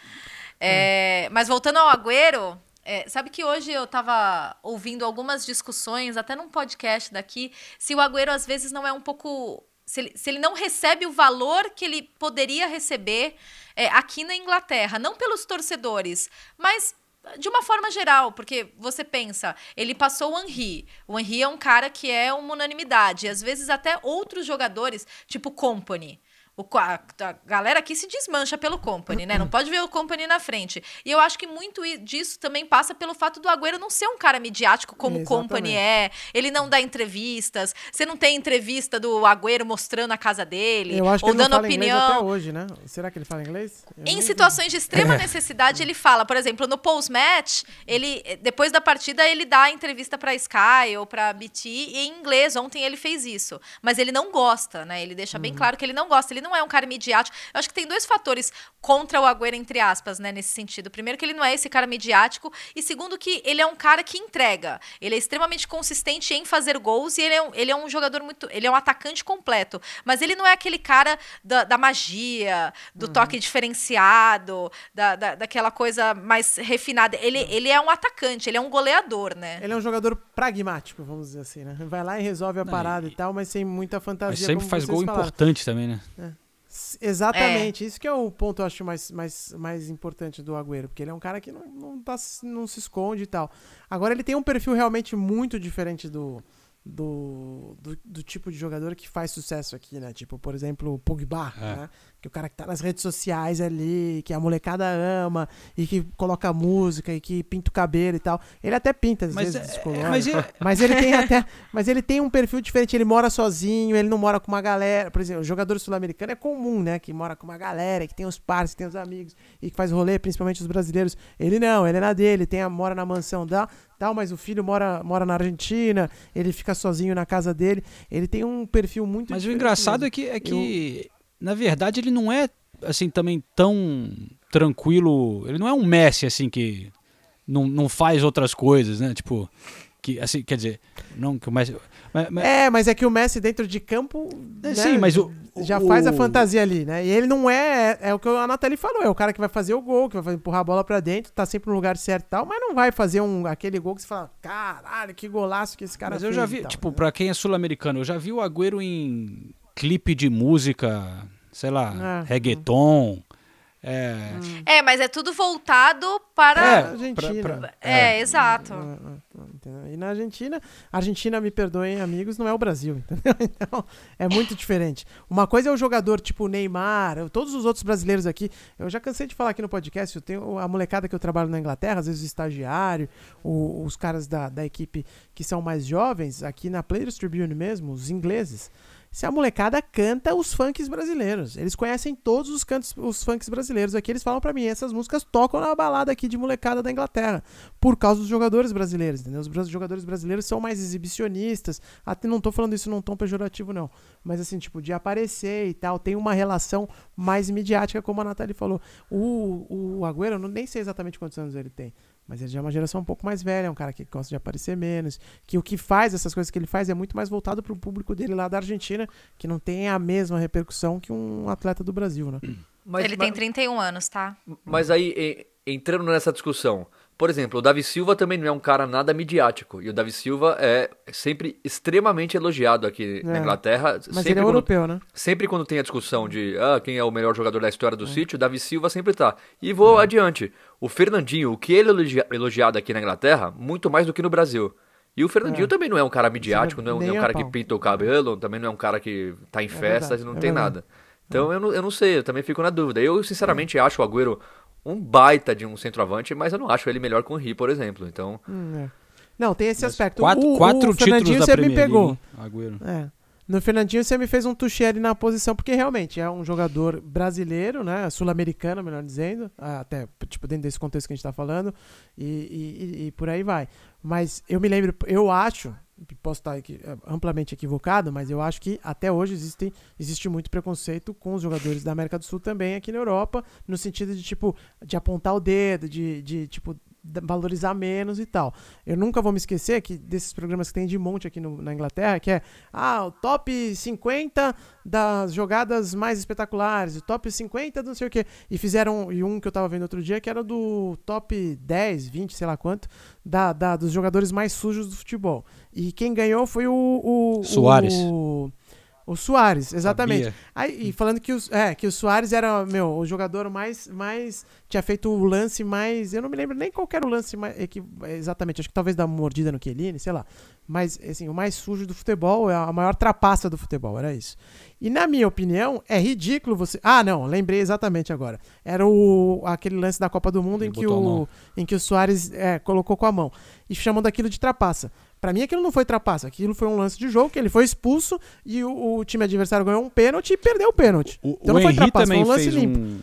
É, mas voltando ao Agüero, é, sabe que hoje eu tava ouvindo algumas discussões, até num podcast daqui, se o Agüero às vezes não é um pouco. Se ele, se ele não recebe o valor que ele poderia receber é, aqui na Inglaterra, não pelos torcedores, mas de uma forma geral, porque você pensa, ele passou o Henry. O Henry é um cara que é uma unanimidade. Às vezes até outros jogadores, tipo Company. O, a, a galera aqui se desmancha pelo Company, né? Não pode ver o Company na frente. E eu acho que muito disso também passa pelo fato do Agüero não ser um cara midiático como o Company é. Ele não dá entrevistas. Você não tem entrevista do Agüero mostrando a casa dele. Eu acho que ou ele não dando fala inglês opinião. até hoje, né? Será que ele fala inglês? Eu Em situações de extrema necessidade, ele fala, por exemplo, no post-match, ele depois da partida ele dá a entrevista para Sky ou para BT em inglês. Ontem ele fez isso, mas ele não gosta, né? Ele deixa bem claro que ele não gosta. Ele não é um cara midiático. Eu acho que tem dois fatores contra o Agüero entre aspas, né, nesse sentido. Primeiro que ele não é esse cara midiático e segundo que ele é um cara que entrega. Ele é extremamente consistente em fazer gols e ele é um, ele é um jogador muito, ele é um atacante completo, mas ele não é aquele cara da, da magia, do toque diferenciado, da, da, daquela coisa mais refinada. Ele, ele é um atacante, ele é um goleador, né? Ele é um jogador pragmático, vamos dizer assim, né? Vai lá e resolve a parada e tal, mas sem muita fantasia. Mas sempre como faz vocês gol falaram. importante também, né? S- Exatamente, isso que é o ponto, eu acho, mais, mais, mais importante do Agüero, porque ele é um cara que não, não, tá, não se esconde e tal. Agora, ele tem um perfil realmente muito diferente do, do, do, do tipo de jogador que faz sucesso aqui, né? Tipo, por exemplo, o Pogba, É. né? Que é o cara que tá nas redes sociais ali, que a molecada ama, e que coloca música, e que pinta o cabelo e tal. Ele até pinta, às Mas vezes, é- descolora. mas é- Mas ele tem até. Mas ele tem um perfil diferente. Ele mora sozinho, ele não mora com uma galera. Por exemplo, o jogador sul-americano é comum, né? Que mora com uma galera, que tem os parceiros, tem os amigos e que faz rolê, principalmente os brasileiros. Ele não, ele é na dele, tem a, mora na mansão da, tal, mas o filho mora, mora na Argentina, ele fica sozinho na casa dele. Ele tem um perfil muito Mas o engraçado mesmo. é que, é que na verdade, ele não é assim também tão tranquilo. Ele não é um Messi assim que não, não faz outras coisas, né? Tipo, que assim, quer dizer, não que o Messi. Mas, mas- É, mas é que o Messi dentro de campo. É, né, sim, mas o- Já o- faz a fantasia ali, né? E ele não é. É o que a Nathalie falou: é o cara que vai fazer o gol, que vai empurrar a bola pra dentro, tá sempre no lugar certo e tal, mas não vai fazer um, aquele gol que você fala: caralho, que golaço que esse cara Mas eu fez já e vi, tal, tipo, né? pra quem é sul-americano, eu já vi o Agüero em clipe de música, sei lá, Ah, reggaeton. É, É, mas é tudo voltado para. É, Argentina. pra- pra- É, exato. Entendeu? E na Argentina, Argentina, me perdoem, amigos, não é o Brasil, entendeu? Então, é muito diferente. Uma coisa é o jogador tipo Neymar, todos os outros brasileiros aqui. Eu já cansei de falar aqui no podcast, eu tenho a molecada que eu trabalho na Inglaterra, às vezes o estagiário, o- os caras da, da equipe que são mais jovens, aqui na Players Tribune mesmo, os ingleses. Se a molecada canta os funks brasileiros. Eles conhecem todos os cantos, os funks brasileiros. Aqui eles falam pra mim, essas músicas tocam na balada aqui de molecada da Inglaterra. Por causa dos jogadores brasileiros, entendeu? Os jogadores brasileiros são mais exibicionistas. Até não tô falando isso num tom pejorativo, não. Mas assim, tipo, de aparecer e tal. Tem uma relação mais midiática, como a Nathalie falou. O, o Agüero, eu não, nem sei exatamente quantos anos ele tem. Mas ele já é uma geração um pouco mais velha, é um cara que gosta de aparecer menos. Que o que faz, essas coisas que ele faz, é muito mais voltado pro público dele lá da Argentina, que não tem a mesma repercussão que um atleta do Brasil, né? Mas, Ele tem 31 anos, tá? Mas aí, entrando nessa discussão, por exemplo, o Davi Silva também não é um cara nada midiático. E o Davi Silva é sempre extremamente elogiado aqui na É. Inglaterra. Mas sempre ele é quando- europeu, né? Sempre quando tem a discussão de ah, quem é o melhor jogador da história do sítio, o Davi Silva sempre tá. E vou adiante. O Fernandinho, o que ele é elogia- elogiado aqui na Inglaterra, muito mais do que no Brasil. E o Fernandinho É. também não é um cara midiático, não é um, não é um cara que pau. pinta o cabelo, também não é um cara que tá em festas verdade, e não é tem verdade. nada. Então eu não, eu não sei, eu também fico na dúvida. Eu, sinceramente, acho o Agüero um baita de um centroavante, mas eu não acho ele melhor que o Henry, por exemplo. Então, Hum, é. Não, tem esse aspecto. quatro o, quatro o Fernandinho você me Premier pegou. League, hein, Agüero. É. No Fernandinho você me fez um touché ali na posição, porque realmente é um jogador brasileiro, né? Sul-americano, melhor dizendo. Até, tipo, dentro desse contexto que a gente tá falando. E, e- e- e por aí vai. Mas eu me lembro, eu acho, posso estar é, amplamente equivocado, mas eu acho que até hoje existe, existe muito preconceito com os jogadores da América do Sul também aqui na Europa, no sentido de, tipo, de apontar o dedo, de, de tipo, valorizar menos e tal. Eu nunca vou me esquecer que desses programas que tem de monte aqui no- na Inglaterra, que é ah, o top 50 das jogadas mais espetaculares, o top 50 do não sei o quê. E fizeram, e um que eu tava vendo outro dia, que era do top 10, 20, sei lá quanto, da, da- dos jogadores mais sujos do futebol. E quem ganhou foi o. o Suárez. O, o Soares, exatamente. Sabia. Aí, e falando que, os, é, que o Soares era, meu, o jogador mais, mais. Tinha feito o lance mais. Eu não me lembro nem qual que era o lance mais. equi- exatamente, acho que talvez da mordida no Chiellini, sei lá. Mas, assim, o mais sujo do futebol, é a maior trapaça do futebol, era isso. E na minha opinião, é ridículo você. Ah, não, lembrei exatamente agora. Era o aquele lance da Copa do Mundo Ele em que, o, em que o Soares é, colocou com a mão. E chamam daquilo de trapaça. Pra mim, aquilo não foi trapaça. Aquilo foi um lance de jogo que ele foi expulso e o, o time adversário ganhou um pênalti e perdeu o pênalti. O, Então o não foi Henry trapaça, também foi um lance limpo. um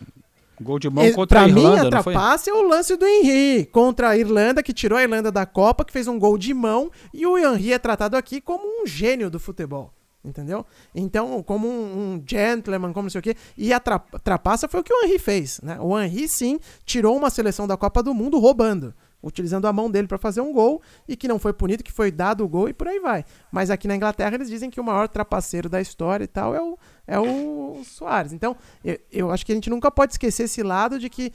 gol de mão contra pra a Irlanda, mim, a trapaça é o lance do Henry contra a Irlanda, que tirou a Irlanda da Copa, que fez um gol de mão, e o Henry é tratado aqui como um gênio do futebol. Entendeu? Então, como um, um gentleman, como não sei o quê. E a tra- trapaça foi o que o Henry fez. Né? O Henry, sim, tirou uma seleção da Copa do Mundo roubando. Utilizando a mão dele para fazer um gol e que não foi punido, que foi dado o gol e por aí vai. Mas aqui na Inglaterra eles dizem que o maior trapaceiro da história e tal é o, é o Soares. Então, eu, eu acho que a gente nunca pode esquecer esse lado de que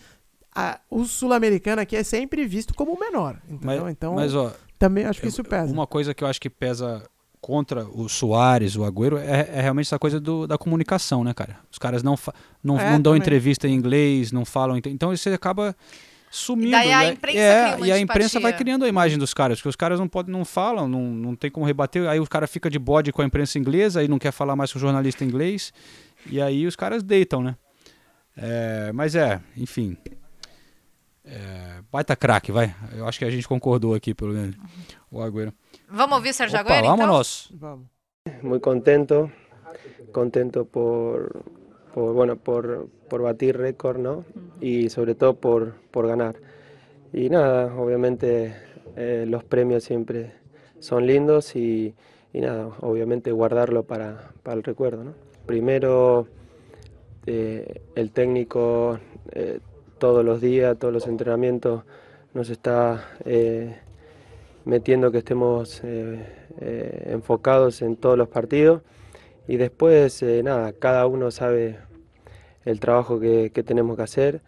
a- o sul-americano aqui é sempre visto como o menor. Entendeu? Mas, então, mas, ó, também acho que isso pesa. Uma coisa que eu acho que pesa contra o Soares, o Agüero, é, é realmente essa coisa do- da comunicação, né, cara? Os caras não, não, É, não dão também. entrevista em inglês, não falam. ent- Então você acaba sumindo. E daí a e imprensa é, cria uma e a imprensa vai criando a imagem dos caras, porque os caras não podem, não falam, não, não tem como rebater. Aí o cara fica de bode com a imprensa inglesa, aí não quer falar mais com o jornalista inglês, e aí os caras deitam, né? É, mas é, enfim. É, baita craque, vai. Eu acho que a gente concordou aqui, pelo menos. O Agüero. Vamos ouvir o Sérgio Opa, Agüero, então? vámonos. Vamos. muy contento, contento por, por bueno, por, por batir récord, ¿no? Y sobre todo por, por ganar. Y nada, obviamente eh, los premios siempre son lindos y, y nada, obviamente guardarlo para, para el recuerdo, ¿no? Primero, eh, el técnico eh, todos los días, todos los entrenamientos nos está metiendo que estemos enfocados en todos los partidos y después, nada, cada uno sabe el trabajo que, que tenemos que hacer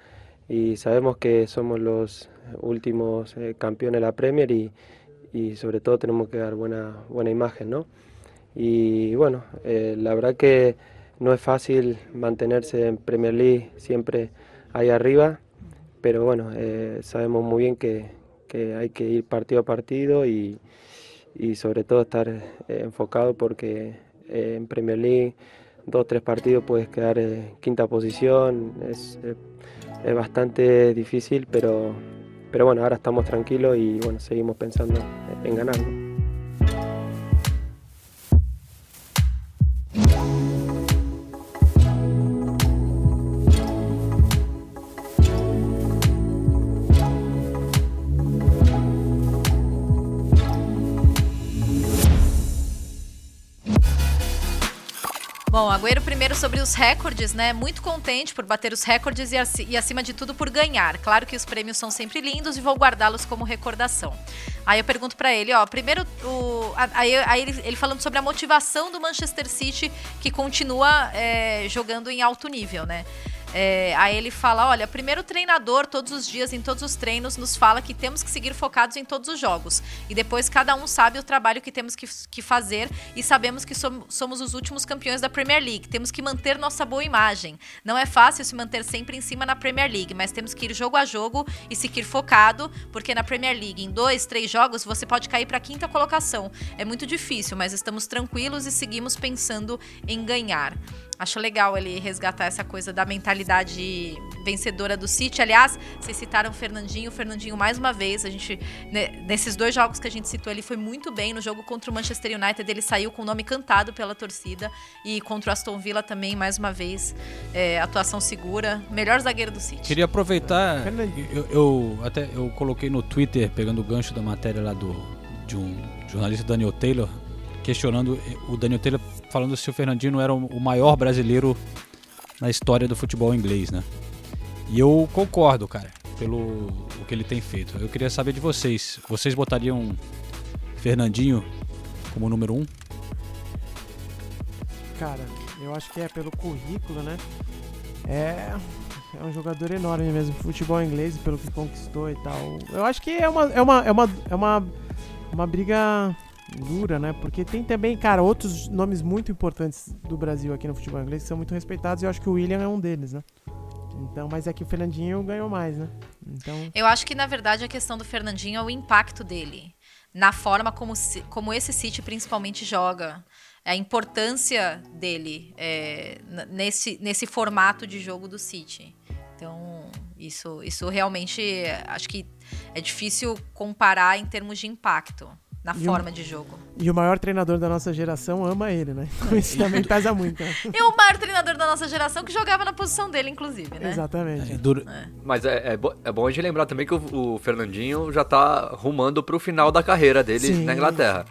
y sabemos que somos los últimos eh, campeones de la Premier y, y sobre todo tenemos que dar buena, buena imagen, ¿no? Y bueno, eh, la verdad que no es fácil mantenerse en Premier League siempre ahí arriba, pero bueno, eh, sabemos muy bien que, que hay que ir partido a partido y, y sobre todo estar enfocado porque en Premier League dos tres partidos puedes quedar en quinta posición, es, es bastante difícil, pero, pero bueno, ahora estamos tranquilos y bueno, seguimos pensando en ganar. Sobre os recordes, né? Muito contente por bater os recordes e, aci- e, acima de tudo por ganhar. Claro que os prêmios são sempre lindos e vou guardá-los como recordação. Aí eu pergunto pra ele, ó, primeiro o, aí, aí ele, ele falando sobre a motivação do Manchester City que continua é, jogando em alto nível, né? É, aí ele fala: olha, primeiro o treinador, todos os dias, em todos os treinos, nos fala que temos que seguir focados em todos os jogos. E depois cada um sabe o trabalho que temos que, que fazer e sabemos que som- somos os últimos campeões da Premier League. Temos que manter nossa boa imagem. Não é fácil se manter sempre em cima na Premier League, mas temos que ir jogo a jogo e seguir focado, porque na Premier League, em dois, três jogos, você pode cair para a quinta colocação. É muito difícil, mas estamos tranquilos e seguimos pensando em ganhar. Acho legal ele resgatar essa coisa da mentalidade vencedora do City. Aliás, vocês citaram o Fernandinho. O Fernandinho, mais uma vez, a gente. né, nesses dois jogos que a gente citou, ele foi muito bem. No jogo contra o Manchester United, ele saiu com o nome cantado pela torcida. E contra o Aston Villa também, mais uma vez, é, atuação segura. Melhor zagueiro do City. Queria aproveitar, eu, eu até eu coloquei no Twitter, pegando o gancho da matéria lá do, de um jornalista Daniel Taylor, questionando o Daniel Taylor falando se o Fernandinho era o maior brasileiro na história do futebol inglês, né? E eu concordo, cara, pelo o que ele tem feito. Eu queria saber de vocês. Vocês botariam Fernandinho como número um? Cara, eu acho que é pelo currículo, né? É, é um jogador enorme mesmo, futebol inglês, pelo que conquistou e tal. Eu acho que é uma, é uma, é uma, é uma, uma briga dura, né? Porque tem também, cara, outros nomes muito importantes do Brasil aqui no futebol inglês que são muito respeitados e eu acho que o William é um deles, né? Então, mas é que o Fernandinho ganhou mais, né? Então, Eu acho que, na verdade, a questão do Fernandinho é o impacto dele. Na forma como, como esse City principalmente joga. A importância dele é, nesse, nesse formato de jogo do City. Então, isso, isso realmente acho que é difícil comparar em termos de impacto na E o- forma de jogo. e o maior treinador da nossa geração ama ele, né? Então isso também pesa muito. Né? E o maior treinador da nossa geração que jogava na posição dele, inclusive, né? Exatamente. Mas é, é, bo- é bom a gente lembrar também que o, o Fernandinho já tá rumando pro final da carreira dele Sim. na Inglaterra.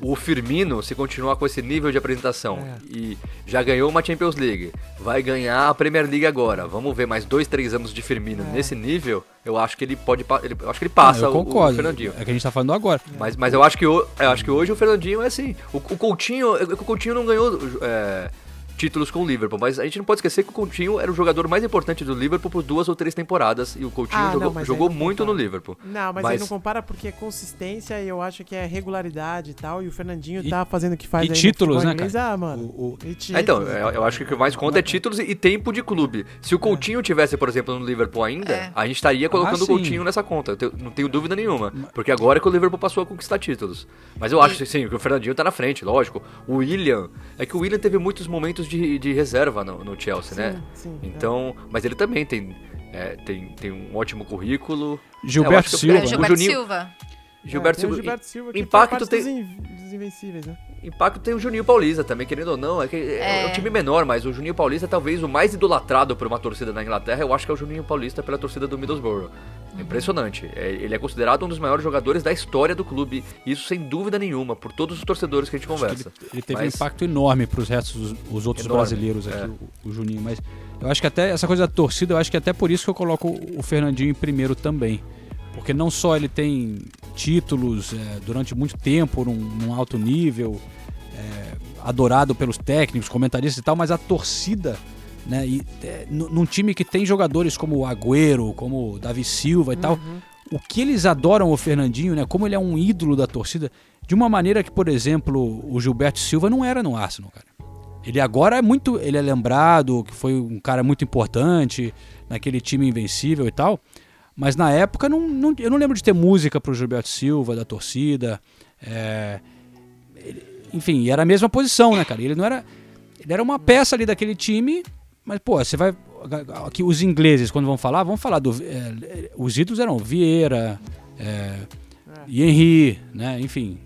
O Firmino, se continuar com esse nível de apresentação É. e já ganhou uma Champions League, vai ganhar a Premier League agora. Vamos ver mais dois, três anos de Firmino É. nesse nível. Eu acho que ele pode, ele, eu acho que ele passa eu o- o, concordo. Fernandinho. É que a gente tá falando agora. Mas, mas eu acho que ho- eu acho que hoje o Fernandinho é assim. O, o Coutinho, é o Coutinho não ganhou é, títulos com o Liverpool, mas a gente não pode esquecer que o Coutinho era o jogador mais importante do Liverpool por duas ou três temporadas e o Coutinho Ah, não, jogou, mas aí jogou não muito no Liverpool. Não, mas, aí não compara porque é consistência e eu acho que é regularidade e tal. E o Fernandinho E- tá fazendo o que faz e títulos, né, inglês. cara? Ah, mano. O- E É, títulos. então, eu, eu acho que o que mais conta é títulos e, tempo de clube. Se o Coutinho tivesse, por exemplo, no Liverpool ainda, É. a gente estaria colocando Ah, o. Coutinho nessa conta. Eu tenho- não tenho dúvida nenhuma. Porque agora é que o Liverpool passou a conquistar títulos. Mas eu acho, sim, que o Fernandinho tá na frente, lógico. O William. É que o William teve muitos momentos de, de reserva no, no Chelsea, né? sim, Então. Mas ele também tem. é, tem, tem um ótimo currículo. Gilberto É, Silva. É, Gilberto Juninho- Silva. Gilberto É, Silva. Gilberto Silva que impacto tem- dos, invencíveis, né? Impacto tem o Juninho Paulista também, querendo ou não. É, que é. É. um time menor, mas o Juninho Paulista é talvez o mais idolatrado por uma torcida na Inglaterra. Eu acho que é o Juninho Paulista pela torcida do Middlesbrough. É impressionante. É, ele é considerado um dos maiores jogadores da história do clube. Isso sem dúvida nenhuma, por todos os torcedores que a gente conversa. Ele teve Mas- um impacto enorme para os restos, os, os outros Enorme, brasileiros aqui, é. o, o Juninho. Mas eu acho que até essa coisa da torcida, eu acho que até por isso que eu coloco o Fernandinho em primeiro também. Porque não só ele tem títulos é, durante muito tempo, num, num alto nível, é, adorado pelos técnicos, comentaristas e tal, mas a torcida, né, e, é, nu- num time que tem jogadores como o Agüero, como o Davi Silva e tal, o que eles adoram o Fernandinho, né, como ele é um ídolo da torcida, de uma maneira que, por exemplo, o Gilberto Silva não era no Arsenal, cara. Ele agora é muito. Ele é lembrado que foi um cara muito importante naquele time invencível e tal. Mas na época não, não- eu não lembro de ter música pro Gilberto Silva, da torcida. é, ele- enfim, era a mesma posição, né, cara? Ele não era. Ele era uma peça ali daquele time, mas, pô, você vai. Aqui, os ingleses, quando vão falar, vão falar do. é, os ídolos eram Vieira, é, e Henry, né? Enfim.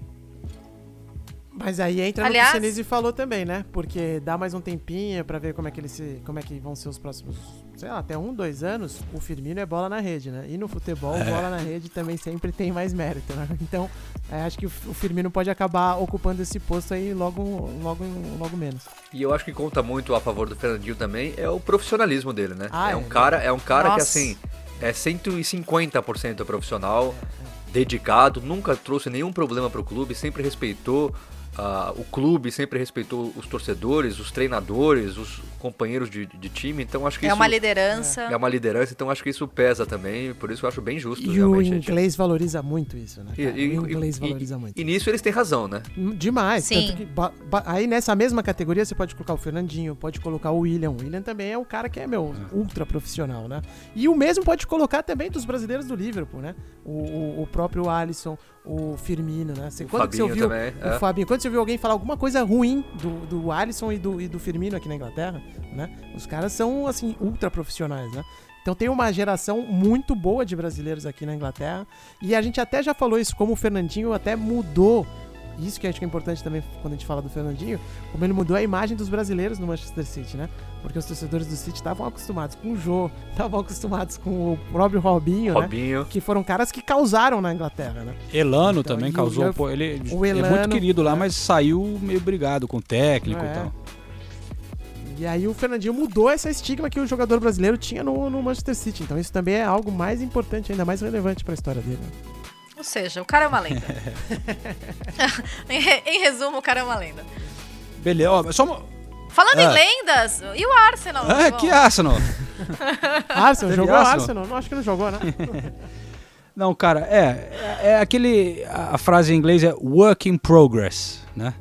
Mas aí entra Aliás- no que o Senise falou também, né? Porque dá mais um tempinho pra ver como é que ele se, como é que vão ser os próximos, sei lá, até um, dois anos. O Firmino é bola na rede, né? E no futebol, É. bola na rede também sempre tem mais mérito, né? Então, é, acho que o, o Firmino pode acabar ocupando esse posto aí logo, logo, logo menos. E eu acho que conta muito a favor do Fernandinho também é o profissionalismo dele, né? Ah, é é, um cara, é um cara que assim, é 150% profissional, dedicado, nunca trouxe nenhum problema pro clube, sempre respeitou ah, o clube, sempre respeitou os torcedores, os treinadores, os companheiros de, de time, então acho que É isso uma liderança. é uma lidença, então acho que isso pesa também, por isso eu acho bem justo E o inglês valoriza muito isso, né? E- e- o inglês e- valoriza muito. E nisso eles têm razão, né? Demais. Sim. Tanto que ba- ba- aí nessa mesma categoria você pode colocar o Fernandinho, pode colocar o William. O William também é um cara que é, meu, ultra profissional, né? E o mesmo pode colocar também dos brasileiros do Liverpool, né? O, o- o próprio Alisson, o Firmino, né? Você, O quando que você ouviu, também, o é. Fabinho, quando você ouviu alguém falar alguma coisa ruim do, do Alisson e do, e do Firmino aqui na Inglaterra, né? Os caras são, assim, ultra profissionais, né? Então tem uma geração muito boa de brasileiros aqui na Inglaterra. E a gente até já falou isso, como o Fernandinho até mudou. Isso que acho que é importante também quando a gente fala do Fernandinho, como ele mudou a imagem dos brasileiros no Manchester City, né? Porque os torcedores do City estavam acostumados com o Jô, estavam acostumados com o próprio Robinho, né? Robinho. Que foram caras que causaram na Inglaterra, né? Elano Então, também causou. o- pô, ele o é muito Elano, querido lá, né? mas saiu meio brigado com o técnico É. e tal. E aí o Fernandinho mudou essa estigma que o jogador brasileiro tinha no, no Manchester City. Então isso também é algo mais importante, ainda mais relevante pra história dele. né? Ou seja, o cara é uma lenda. em, re- em resumo, o cara é uma lenda. Beleza, ó, só uma. Falando É. em lendas, e o Arsenal? Bom, que Arsenal. Arsenal, jogou Arsenal? Arsenal? Não, acho que não jogou, né? Não, cara, é, é, é aquele. A, frase em inglês é work in progress, né?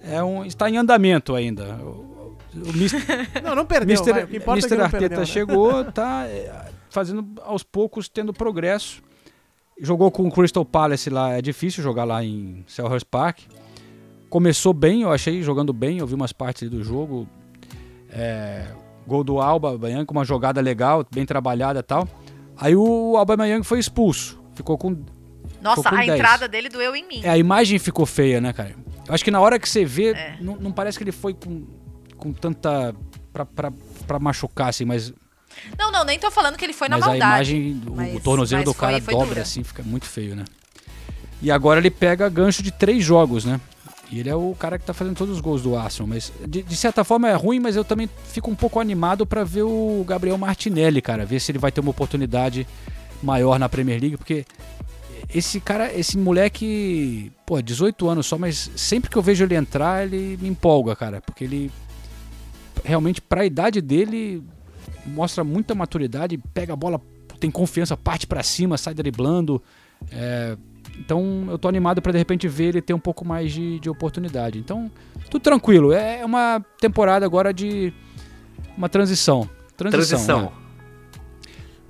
É um, está em andamento ainda. O, o Mr. Não, não perdeu. Mr. vai, o que importa é não Arteta perdeu, né? chegou, tá é, fazendo aos poucos, tendo progresso. Jogou com o Crystal Palace lá, é difícil jogar lá em Selhurst Park. Começou bem, eu achei jogando bem, eu vi umas partes do jogo. É, gol do Alba Aubameyang, uma jogada legal, bem trabalhada e tal. Aí o Alba Aubameyang foi expulso, ficou com Nossa, ficou com a 10. entrada dele doeu em mim. é, a imagem ficou feia, né, cara? Eu acho que na hora que você vê, É. não, não parece que ele foi com, com tanta. Pra, pra, pra machucar, assim, mas, Não, não, nem tô falando que ele foi na mas a maldade. imagem, o- o Mas- tornozelo mas do cara foi- foi dobra dura. assim, fica muito feio, né? E agora ele pega gancho de três jogos, né? E ele é o cara que tá fazendo todos os gols do Arsenal, mas de, de certa forma é ruim, mas eu também fico um pouco animado pra ver o Gabriel Martinelli, cara, ver se ele vai ter uma oportunidade maior na Premier League, porque esse cara, esse moleque, pô, 18 anos só, mas sempre que eu vejo ele entrar, ele me empolga, cara, porque ele realmente pra idade dele mostra muita maturidade, pega a bola, tem confiança, parte pra cima, sai driblando. é, então eu tô animado pra de repente ver ele ter um pouco mais de, de oportunidade. Então, tudo tranquilo. É uma temporada agora de uma transição. Transição. Transição. né?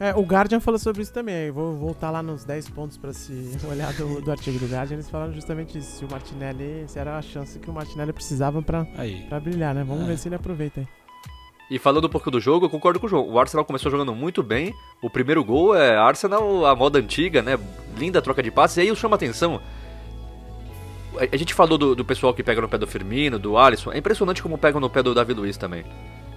É, o Guardian falou sobre isso também. Eu vou voltar lá nos 10 pontos pra se olhar do, do artigo do Guardian. Eles falaram justamente isso. Se o Martinelli, se era a chance que o Martinelli precisava pra brilhar, né? Vamos É. ver se ele aproveita aí. E falando um pouco do jogo, eu concordo com o João. O Arsenal começou jogando muito bem. O primeiro gol é Arsenal, a moda antiga, né? Linda troca de passes. E aí chama atenção. A- gente falou do, do pessoal que pega no pé do Firmino, do Alisson. É impressionante como pegam no pé do Davi Luiz também.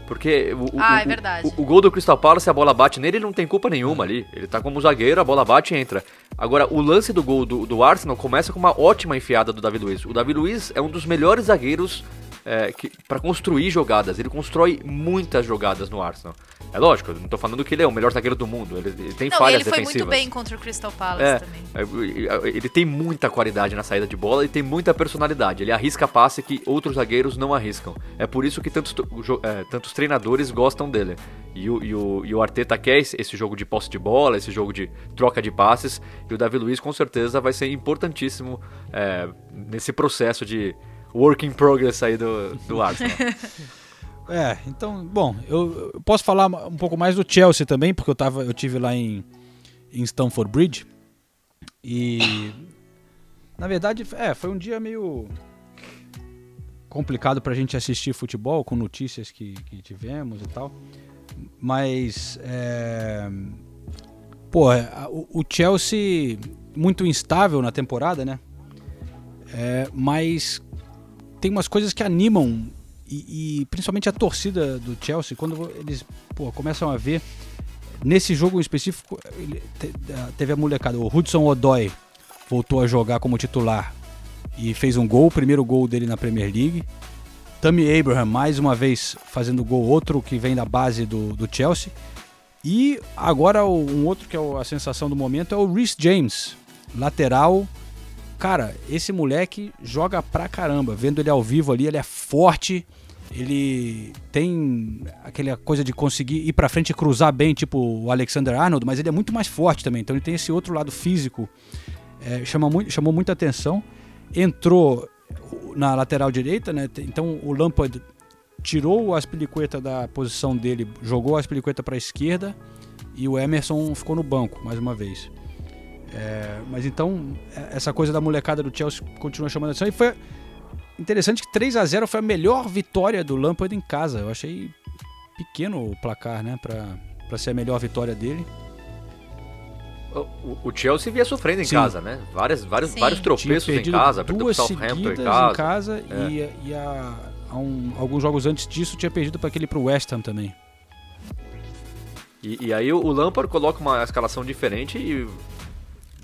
Porque o, o- Ah, o- é verdade. O, o gol do Crystal Palace, a bola bate nele, ele não tem culpa nenhuma ali. Ele tá como zagueiro, a bola bate e entra. Agora, o lance do gol do, do Arsenal começa com uma ótima enfiada do Davi Luiz. O Davi Luiz é um dos melhores zagueiros é, para construir jogadas. Ele constrói muitas jogadas no Arsenal. É lógico, eu não tô falando que ele é o melhor zagueiro do mundo. Ele, ele tem não, falhas ele foi defensivas. muito bem contra o Crystal Palace é, também. Ele tem muita qualidade na saída de bola e tem muita personalidade. Ele arrisca passe que outros zagueiros não arriscam. É por isso que tantos, é, tantos treinadores gostam dele. E o, e, o, e o Arteta quer esse jogo de posse de bola, esse jogo de troca de passes. E o Davi Luiz com certeza vai ser importantíssimo é, nesse processo de work in progress aí do, do Arsenal. É, então, bom, eu, eu, posso falar um pouco mais do Chelsea também, porque eu, tava, eu tive lá em, em Stamford Bridge. E na verdade, é, foi um dia meio complicado pra gente assistir futebol, com notícias que, que tivemos e tal. Mas, é, pô, o, o Chelsea muito instável na temporada, né? É, mas tem umas coisas que animam e, e, principalmente a torcida do Chelsea quando eles pô, começam a ver nesse jogo em específico ele, teve a molecada o Hudson Odoi voltou a jogar como titular e fez um gol, o primeiro gol dele na Premier League. Tammy Abraham mais uma vez fazendo gol, outro que vem da base do, do Chelsea. E agora um outro que é a sensação do momento é o Rhys James, lateral Cara, esse moleque joga pra caramba. Vendo ele ao vivo ali, ele é forte. Ele tem aquela coisa de conseguir ir pra frente e cruzar bem, tipo o Alexander Arnold, mas ele é muito mais forte também. Então ele tem esse outro lado físico. É, chama muito, chamou muita atenção. Entrou na lateral direita, né? Então o Lampard tirou o Aspilicueta da posição dele, jogou o Aspilicueta para a esquerda e o Emerson ficou no banco mais uma vez. É, mas então, é, essa coisa da molecada do Chelsea continua chamando a atenção. E foi interessante que 3 a 0 foi a melhor vitória do Lampard em casa. Eu achei pequeno o placar, né? Pra, pra ser a melhor vitória dele. O, o Chelsea via sofrendo em Sim. casa, né? Várias, vários, vários tropeços em casa. Duas seguidas em casa, em casa é. e, e a, a um, alguns jogos antes disso tinha perdido para aquele pro West Ham também. E, e, aí o Lampard coloca uma escalação diferente e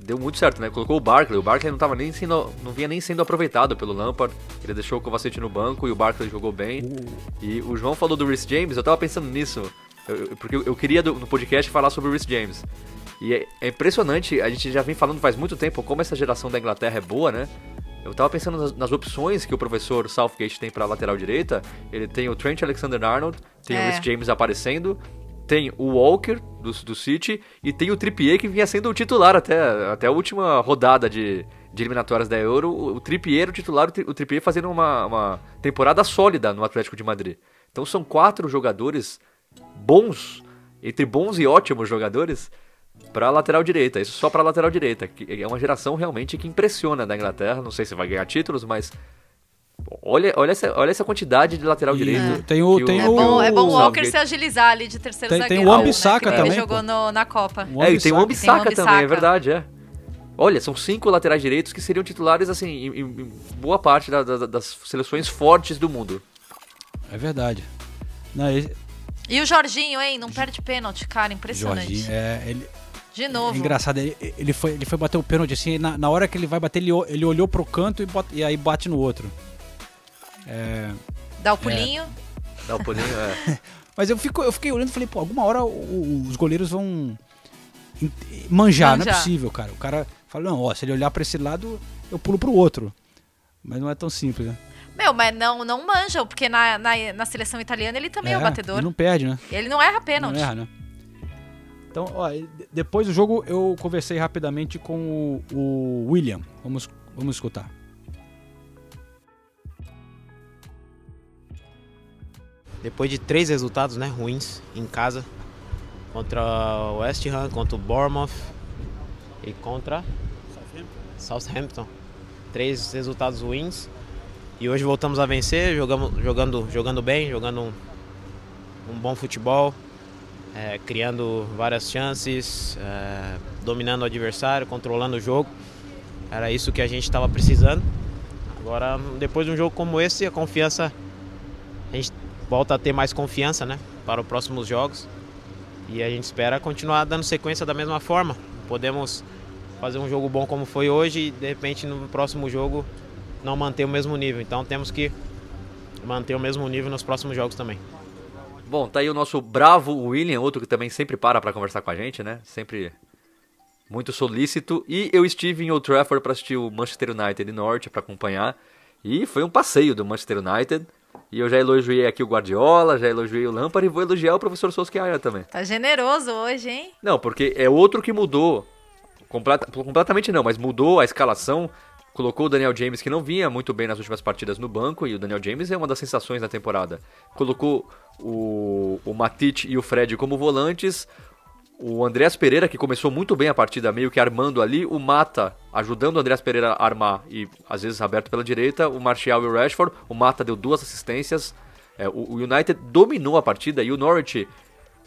deu muito certo, né? Colocou o Barkley. O Barkley não tava nem sendo, não vinha nem sendo aproveitado pelo Lampard. Ele deixou o Kovacic no banco e o Barkley jogou bem. Uh. E o João falou do Rhys James, eu tava pensando nisso. Eu, porque eu queria no podcast falar sobre o Rhys James. E é, é, impressionante, a gente já vem falando faz muito tempo como essa geração da Inglaterra é boa, né? Eu tava pensando nas, nas opções que o professor Southgate tem pra lateral direita. Ele tem o Trent Alexander-Arnold, tem é. o Rhys James aparecendo, tem o Walker do, do City e tem o Trippier que vinha sendo o titular até, até a última rodada de, de eliminatórias da Euro. O, o Trippier o titular, o Trippier fazendo uma, uma temporada sólida no Atlético de Madrid. Então são quatro jogadores bons, entre bons e ótimos jogadores, para lateral direita. Isso só para lateral direita. Que é uma geração realmente que impressiona da Inglaterra. Não sei se vai ganhar títulos, mas Olha, olha, essa, olha essa quantidade de lateral direito. É. Tem o, tem é, bom, é bom o Walker se agilizar ali de terceiro tem, zagueiro. Tem o Ambissaca né, também. Ele jogou no, na Copa. É, e tem o Ambissaca também, é verdade, é. Olha, são cinco laterais direitos que seriam titulares, assim, em, em boa parte da, da, das seleções fortes do mundo. É verdade. Não, ele... E o Jorginho, hein? Não perde pênalti, cara. Impressionante. Jorginho, é, ele... De novo. É engraçado, ele, ele, foi, ele foi bater o pênalti assim, na, na hora que ele vai bater, ele, ele olhou pro canto e, bota, e aí bate no outro. É, Dá o pulinho. É. Dá o pulinho, é. Mas eu, fico, eu fiquei olhando e falei, pô, alguma hora os goleiros vão manjar, não é possível, cara. O cara fala, não, ó, se ele olhar para esse lado, eu pulo pro outro. Mas não é tão simples, né? Meu, mas não, não manjam, porque na, na, na seleção italiana ele também é, é o batedor. Ele não perde, né? Ele não erra pênalti. Não erra, né? Então, ó, depois do jogo eu conversei rapidamente com o, o William. Vamos, vamos escutar. Depois de três resultados né, ruins em casa, contra o West Ham, contra o Bournemouth e contra Southampton. Southampton. Três resultados ruins. E hoje voltamos a vencer, jogamos, jogando, jogando bem, jogando um, um bom futebol, é, criando várias chances, é, dominando o adversário, controlando o jogo. Era isso que a gente estava precisando. Agora, depois de um jogo como esse, a confiança a gente volta a ter mais confiança né, para os próximos jogos. E a gente espera continuar dando sequência da mesma forma. Podemos fazer um jogo bom como foi hoje e de repente no próximo jogo não manter o mesmo nível. Então temos que manter o mesmo nível nos próximos jogos também. Bom, tá aí o nosso bravo William, outro que também sempre para pra conversar com a gente, né? Sempre muito solícito. E eu estive em Old Trafford para assistir o Manchester United Norte para acompanhar. E foi um passeio do Manchester United. E eu já elogiei aqui o Guardiola, já elogiei o Lampard e vou elogiar o professor Solskjaer também. Tá generoso hoje, hein? Não, porque é outro que mudou. Completa, completamente não, mas mudou a escalação. Colocou o Daniel James, que não vinha muito bem nas últimas partidas, no banco. E o Daniel James é uma das sensações da temporada. Colocou o, o Matite e o Fred como volantes. O Andreas Pereira, que começou muito bem a partida, meio que armando ali. O Mata ajudando o Andreas Pereira a armar e às vezes aberto pela direita. O Martial e o Rashford. O Mata deu duas assistências. É, o, United dominou a partida e o Norwich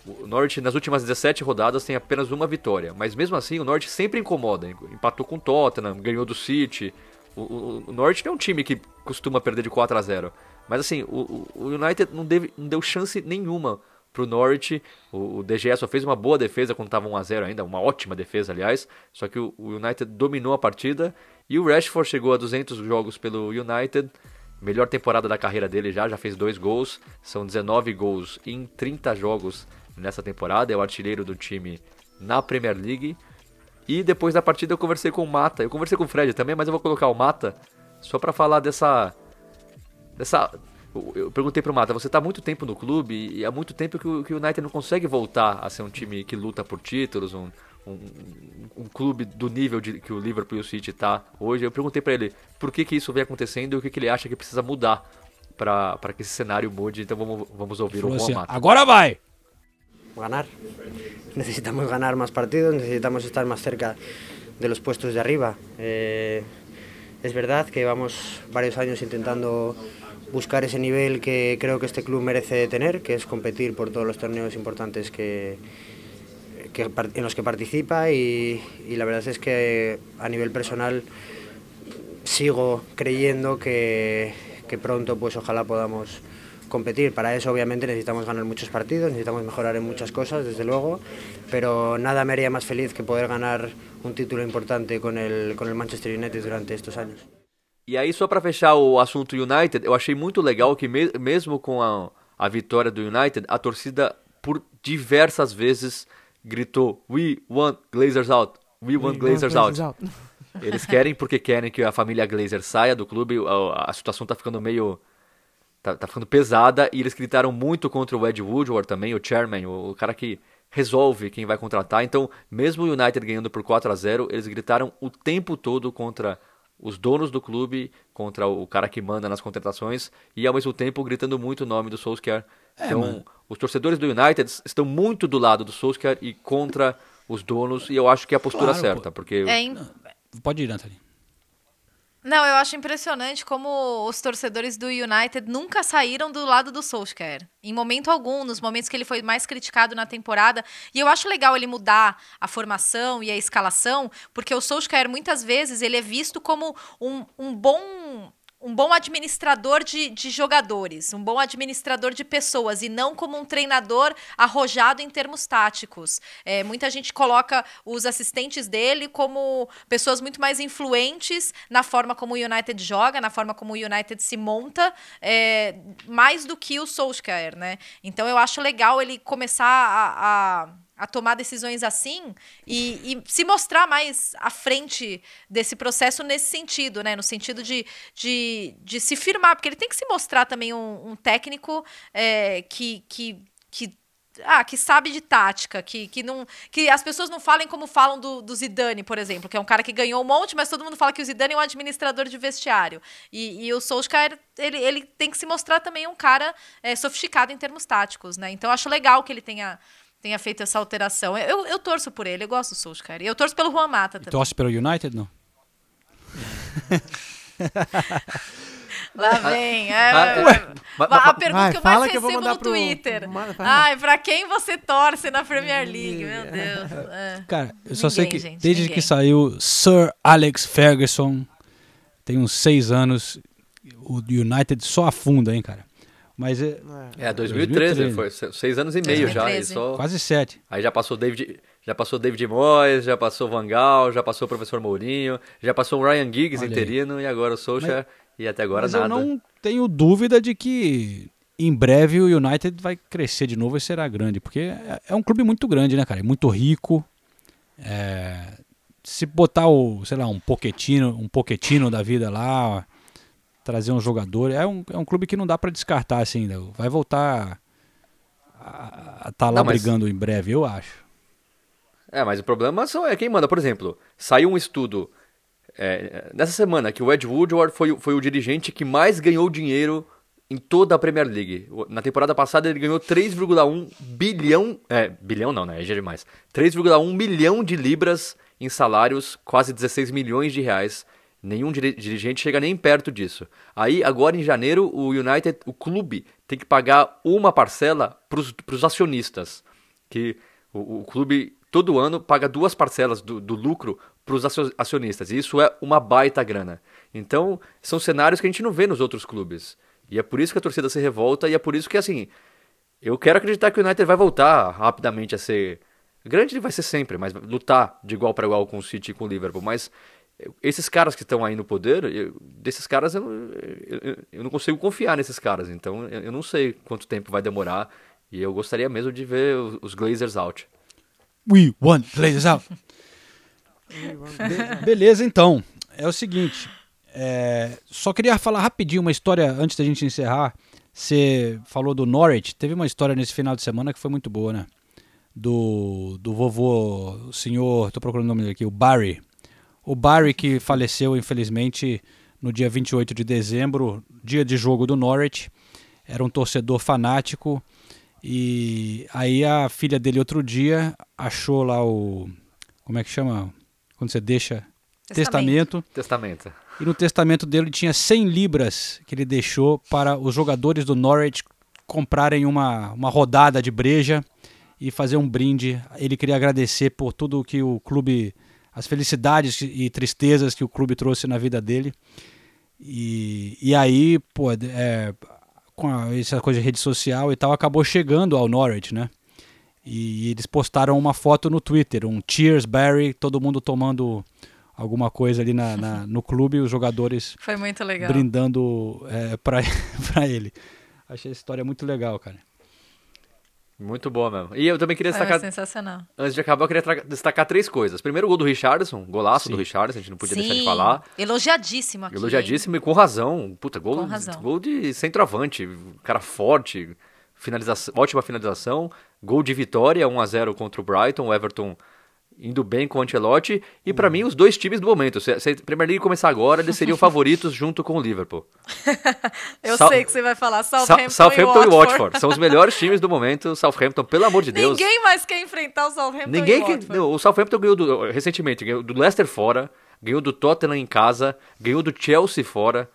o nas últimas 17 rodadas tem apenas uma vitória, mas mesmo assim o Norwich sempre incomoda. Empatou com o Tottenham, ganhou do City. O, o, o não é um time que costuma perder de 4 a 0 Mas assim, o, o United não, deve, não deu chance nenhuma pro Norwich. O, o DGE só fez uma boa defesa quando estava 1 a 0 ainda, uma ótima defesa, aliás. Só que o, o United dominou a partida e o Rashford chegou a 200 jogos pelo United. Melhor temporada da carreira dele já, já fez dois gols. São 19 gols em 30 jogos nessa temporada, é o artilheiro do time na Premier League. E depois da partida eu conversei com o Mata, eu conversei com o Fred também, mas eu vou colocar o Mata só para falar dessa dessa eu perguntei pro Mata, você tá há muito tempo no clube e há muito tempo que o, que o United não consegue voltar a ser um time que luta por títulos, um, um, um clube do nível de, que o Liverpool e o City tá hoje. Eu perguntei para ele por que, que isso vem acontecendo e o que, que ele acha que precisa mudar para que esse cenário mude. Então vamos, vamos ouvir o assim, Mata. Agora vai! ganar. Necesitamos ganar más partidos, necesitamos estar más cerca de los puestos de arriba. Eh, es verdad que llevamos varios años intentando buscar ese nivel que creo que este club merece tener, que es competir por todos los torneos importantes que, en los que participa y, y la verdad es que a nivel personal sigo creyendo que, que pronto pues ojalá podamos competir. Para eso obviamente necesitamos ganar muchos partidos, necesitamos mejorar en muchas cosas, desde luego, pero nada me haría más feliz que poder ganar un título importante con el, con el Manchester United durante estos años. E aí, só para fechar o assunto United, eu achei muito legal que, me mesmo com a, a vitória do United, a torcida, por diversas vezes, gritou: We want Glazers out! We want We Glazers, want Glazers out! out. Eles querem porque querem que a família Glazer saia do clube, a, a situação tá ficando meio tá, tá ficando pesada e eles gritaram muito contra o Ed Woodward também, o chairman, o, o cara que resolve quem vai contratar. Então, mesmo o United ganhando por 4 a 0 eles gritaram o tempo todo contra os donos do clube, contra o cara que manda nas contratações e ao mesmo tempo gritando muito o nome do Solskjaer. É, então, mano. os torcedores do United estão muito do lado do Solskjaer e contra os donos e eu acho que é a postura claro, certa, porque é, Pode ir, Nathalie. Não, eu acho impressionante como os torcedores do United nunca saíram do lado do Solskjaer. Em momento algum, nos momentos que ele foi mais criticado na temporada. E eu acho legal ele mudar a formação e a escalação, porque o Solskjaer, muitas vezes, ele é visto como um, um bom um bom administrador de, de jogadores, um bom administrador de pessoas e não como um treinador arrojado em termos táticos. É, muita gente coloca os assistentes dele como pessoas muito mais influentes na forma como o United joga, na forma como o United se monta, é, mais do que o Solskjaer, né? Então eu acho legal ele começar a, a a tomar decisões assim e, e, se mostrar mais à frente desse processo nesse sentido, né? No sentido de, de, de se firmar, porque ele tem que se mostrar também um, um técnico é, que, que, que ah, que sabe de tática, que, que, não, que as pessoas não falem como falam do, do Zidane, por exemplo, que é um cara que ganhou um monte, mas todo mundo fala que o Zidane é um administrador de vestiário. E, e o Solskjaer, ele, ele tem que se mostrar também um cara é, sofisticado em termos táticos, né? Então, acho legal que ele tenha tenha feito essa alteração. Eu, eu torço por ele, eu gosto do Solskjaer. E eu torço pelo Juan Mata também. Torce pelo United, não? Lá vem. É, a, a pergunta vai, que eu mais recebo eu no Twitter. Pro... Ai, pra quem você torce na Premier League? Meu Deus. É. Cara, eu só sei que gente, desde ninguém. que saiu Sir Alex Ferguson, tem uns seis anos, o United só afunda, hein, cara. Mas é. É, 2013, 2013. foi seis anos e meio 2013. já. Só... Quase sete. Aí já passou David, já passou David Moyes, já passou Van Gaal, já passou o professor Mourinho, já passou o Ryan Giggs Olha interino aí. e agora o Solskjaer. E até agora Mas nada. eu não tenho dúvida de que em breve o United vai crescer de novo e será grande, porque é, é um clube muito grande, né, cara? É muito rico. É, se botar o, sei lá, um Poquetino, um Poquetino da vida lá, ó, trazer um jogador, é um, é um clube que não dá pra descartar assim, ainda. Vai voltar a estar lá Não, mas- brigando em breve, eu acho. É, mas o problema são, é quem manda. Por exemplo, saiu um estudo é, nessa semana que o Ed Woodward foi, o- foi o dirigente que mais ganhou dinheiro em toda a Premier League. Na temporada passada ele ganhou 3,1 bilhão. É, bilhão não, né? É demais. 3,1 milhão de libras em salários, quase 16 milhões de reais. Nenhum diri- dirigente chega nem perto disso. Aí, agora em janeiro, o United, o clube, tem que pagar uma parcela para os acionistas. Que o, o clube, todo ano, paga duas parcelas do, do lucro para os acionistas. E isso é uma baita grana. Então, são cenários que a gente não vê nos outros clubes. E é por isso que a torcida se revolta e é por isso que, assim, eu quero acreditar que o United vai voltar rapidamente a ser. Grande ele vai ser sempre, mas lutar de igual para igual com o City e com o Liverpool. Mas esses caras que estão aí no poder, eu- desses caras eu, eu, eu não consigo confiar nesses caras. Então eu, não sei quanto tempo vai demorar. E eu gostaria mesmo de ver os, os Glazers out. We want Blazers out. Be- beleza, então. É o seguinte. é, só queria falar rapidinho uma história antes da gente encerrar. Você falou do Norwich. Teve uma história nesse final de semana que foi muito boa, né? Do, do vovô, o senhor. Tô procurando o nome dele aqui, o Barry. O Barry que faleceu, infelizmente, no dia 28 de dezembro, dia de jogo do Norwich. Era um torcedor fanático. E aí a filha dele outro dia achou lá o. Como é que chama? Quando você deixa. Testamento. Testamento. E no testamento dele tinha 100 libras que ele deixou para os jogadores do Norwich comprarem uma, uma rodada de breja e fazer um brinde. Ele queria agradecer por tudo que o clube, as felicidades e tristezas que o clube trouxe na vida dele. E, e aí, pô, é, com a- essa coisa de rede social e tal, acabou chegando ao Norwich, né? E eles postaram uma foto no Twitter, um Cheers Barry, todo mundo tomando alguma coisa ali na, na- no clube, os jogadores Foi muito legal. brindando é, pra ele. Achei essa história muito legal, cara. Muito boa mesmo. E eu também queria Foi destacar. sensacional. Antes de acabar, eu queria tra- destacar três coisas. Primeiro, o gol do Richardson, golaço do Richardson, a gente não podia deixar de Sim, falar. Elogiadíssimo aqui. Elogiadíssimo e com razão. Puta, gol, Com razão. gol de centroavante, cara forte, finalização, ótima finalização, gol de vitória, 1 a 0 contra o Brighton, o Everton indo bem com o Ancelotti e pra mim os dois times do momento. Se, se a Premier League começar agora, eles seriam favoritos junto com o Liverpool. Eu Sal- sei que você vai falar Sa- Southampton, Southampton e Watford. São os melhores times do momento. Southampton, pelo amor de Deus. Ninguém mais quer enfrentar o Southampton Ninguém e que, Watford. não, o Southampton ganhou do- recentemente, ganhou do Leicester fora, ganhou do Tottenham em casa, ganhou do Chelsea fora.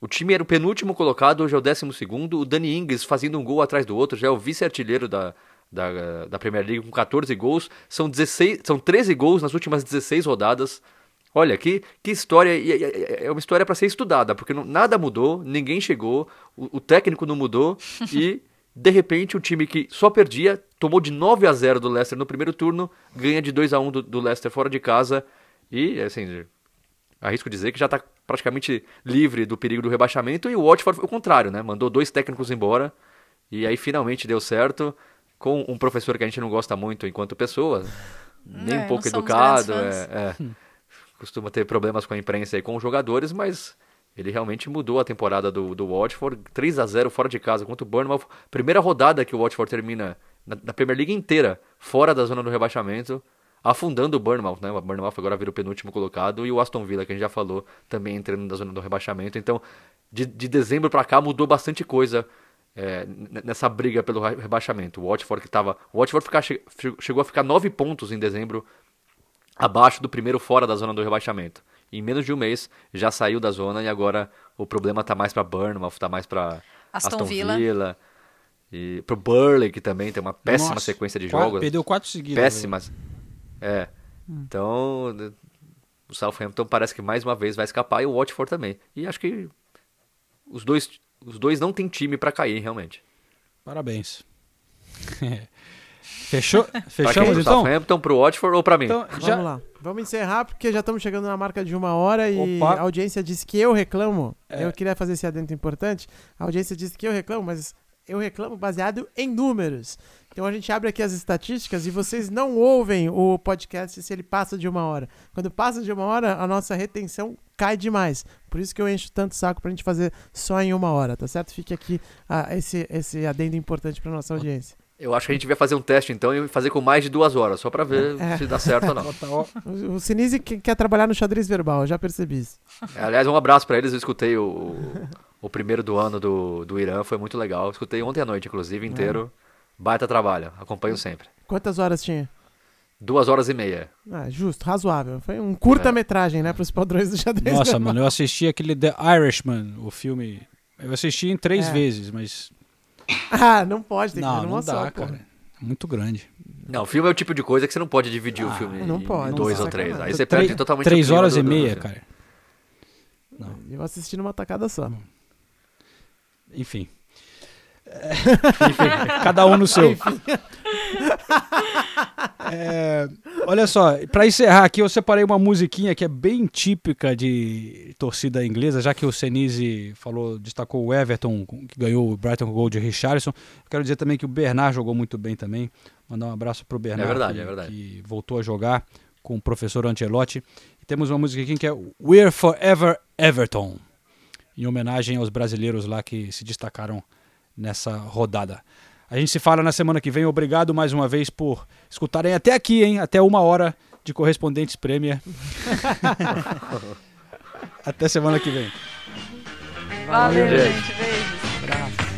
O time era o penúltimo colocado, hoje é o décimo segundo. O Dani Ings fazendo um gol atrás do outro, já é o vice-artilheiro da, da, da Premier League com 14 gols. São, 16, são 13 gols nas últimas 16 rodadas. Olha, que, que história. É uma história para ser estudada, porque não- nada mudou, ninguém chegou, o, o técnico não mudou e. De repente, o time que só perdia, tomou de 9 a 0 do Leicester no primeiro turno, ganha de 2 a 1 do, do Leicester fora de casa. E, assim, arrisco dizer que já está praticamente livre do perigo do rebaixamento. E o Watford foi o contrário, né? Mandou dois técnicos embora. E aí finalmente deu certo. Com um professor que a gente não gosta muito enquanto pessoa, nem É, um pouco educado. É, é. costuma ter problemas com a imprensa e com os jogadores, mas ele realmente mudou a temporada do, do Watford. 3 a 0 fora de casa contra o Bournemouth. Primeira rodada que o Watford termina na, na Premier League inteira, fora da zona do rebaixamento, afundando o Bournemouth, né? O Bournemouth agora vira o penúltimo colocado e o Aston Villa, que a gente já falou, também entrando na zona do rebaixamento. Então, de, de dezembro para cá mudou bastante coisa é, nessa briga pelo re- rebaixamento. O Watford que tava, o Watford ficar- che- chegou a ficar nove pontos em dezembro abaixo do primeiro fora da zona do rebaixamento. Em menos de um mês já saiu da zona e agora o problema tá mais para Bournemouth, tá mais para Aston Aston, Villa. Villa. e pro Burley que também tem uma péssima Nossa, sequência de quatro- jogos. perdeu quatro seguidas, Péssimas. É. Então, né, o Southampton parece que mais uma vez vai escapar e o Watford também. E acho que os dois os dois não têm time para cair realmente. Parabéns. Fechou? Pra quem? Fechamos Pro então? Southampton, pro Watford ou pra mim? Então, já- Vamos lá. Vamos encerrar porque já estamos chegando na marca de uma hora e Opa. a audiência disse que eu reclamo. É. Eu queria fazer esse adendo importante. A audiência disse que eu reclamo, mas eu reclamo baseado em números. Então a gente abre aqui as estatísticas e vocês não ouvem o podcast se ele passa de uma hora. Quando passa de uma hora, a nossa retenção cai demais. Por isso que eu encho tanto saco pra gente fazer só em uma hora, tá certo? Fique aqui ah, esse, esse adendo importante pra nossa audiência. Eu acho que a gente devia fazer um teste então e fazer com mais de duas horas, só pra ver É. se dá certo ou não. O, o Sinise que- quer trabalhar no xadrez verbal, eu já percebi isso. Aliás, um abraço pra eles. Eu escutei o, o primeiro do ano do, do Irã, foi muito legal. Eu escutei ontem à noite, inclusive, inteiro. Baita trabalho, acompanho sempre. Quantas horas tinha? Duas horas e meia. Ah, justo, razoável. Foi um curta-metragem, né, pros padrões do xadrez Nossa, mano, eu assisti aquele The Irishman, o filme. Eu assisti em três É. vezes, mas. Ah, não pode, tem que Não, ver numa não só, dá, pô. cara. É muito grande. Não, o filme é o tipo de coisa que você não pode dividir o Ah, filme não em pode, dois não ou três. Aí você perde totalmente Três o horas do- e meia, cara. Eu assisti numa tacada só. Enfim. Cada um no seu. É, olha só, pra encerrar aqui, eu separei uma musiquinha que é bem típica de torcida inglesa, já que o Senise falou, destacou o Everton, que ganhou o Brighton com o gol de Richarlison. Eu quero dizer também que o Bernard jogou muito bem também. Mandar um abraço pro Bernard, É verdade, que, é verdade. que voltou a jogar com o professor Ancelotti. E temos uma música aqui que é We're Forever Everton, em homenagem aos brasileiros lá que se destacaram nessa rodada. A gente se fala na semana que vem. Obrigado mais uma vez por escutarem até aqui, hein? Até uma hora de Correspondentes Premier. até semana que vem. Valeu, Valeu, gente. Beijo.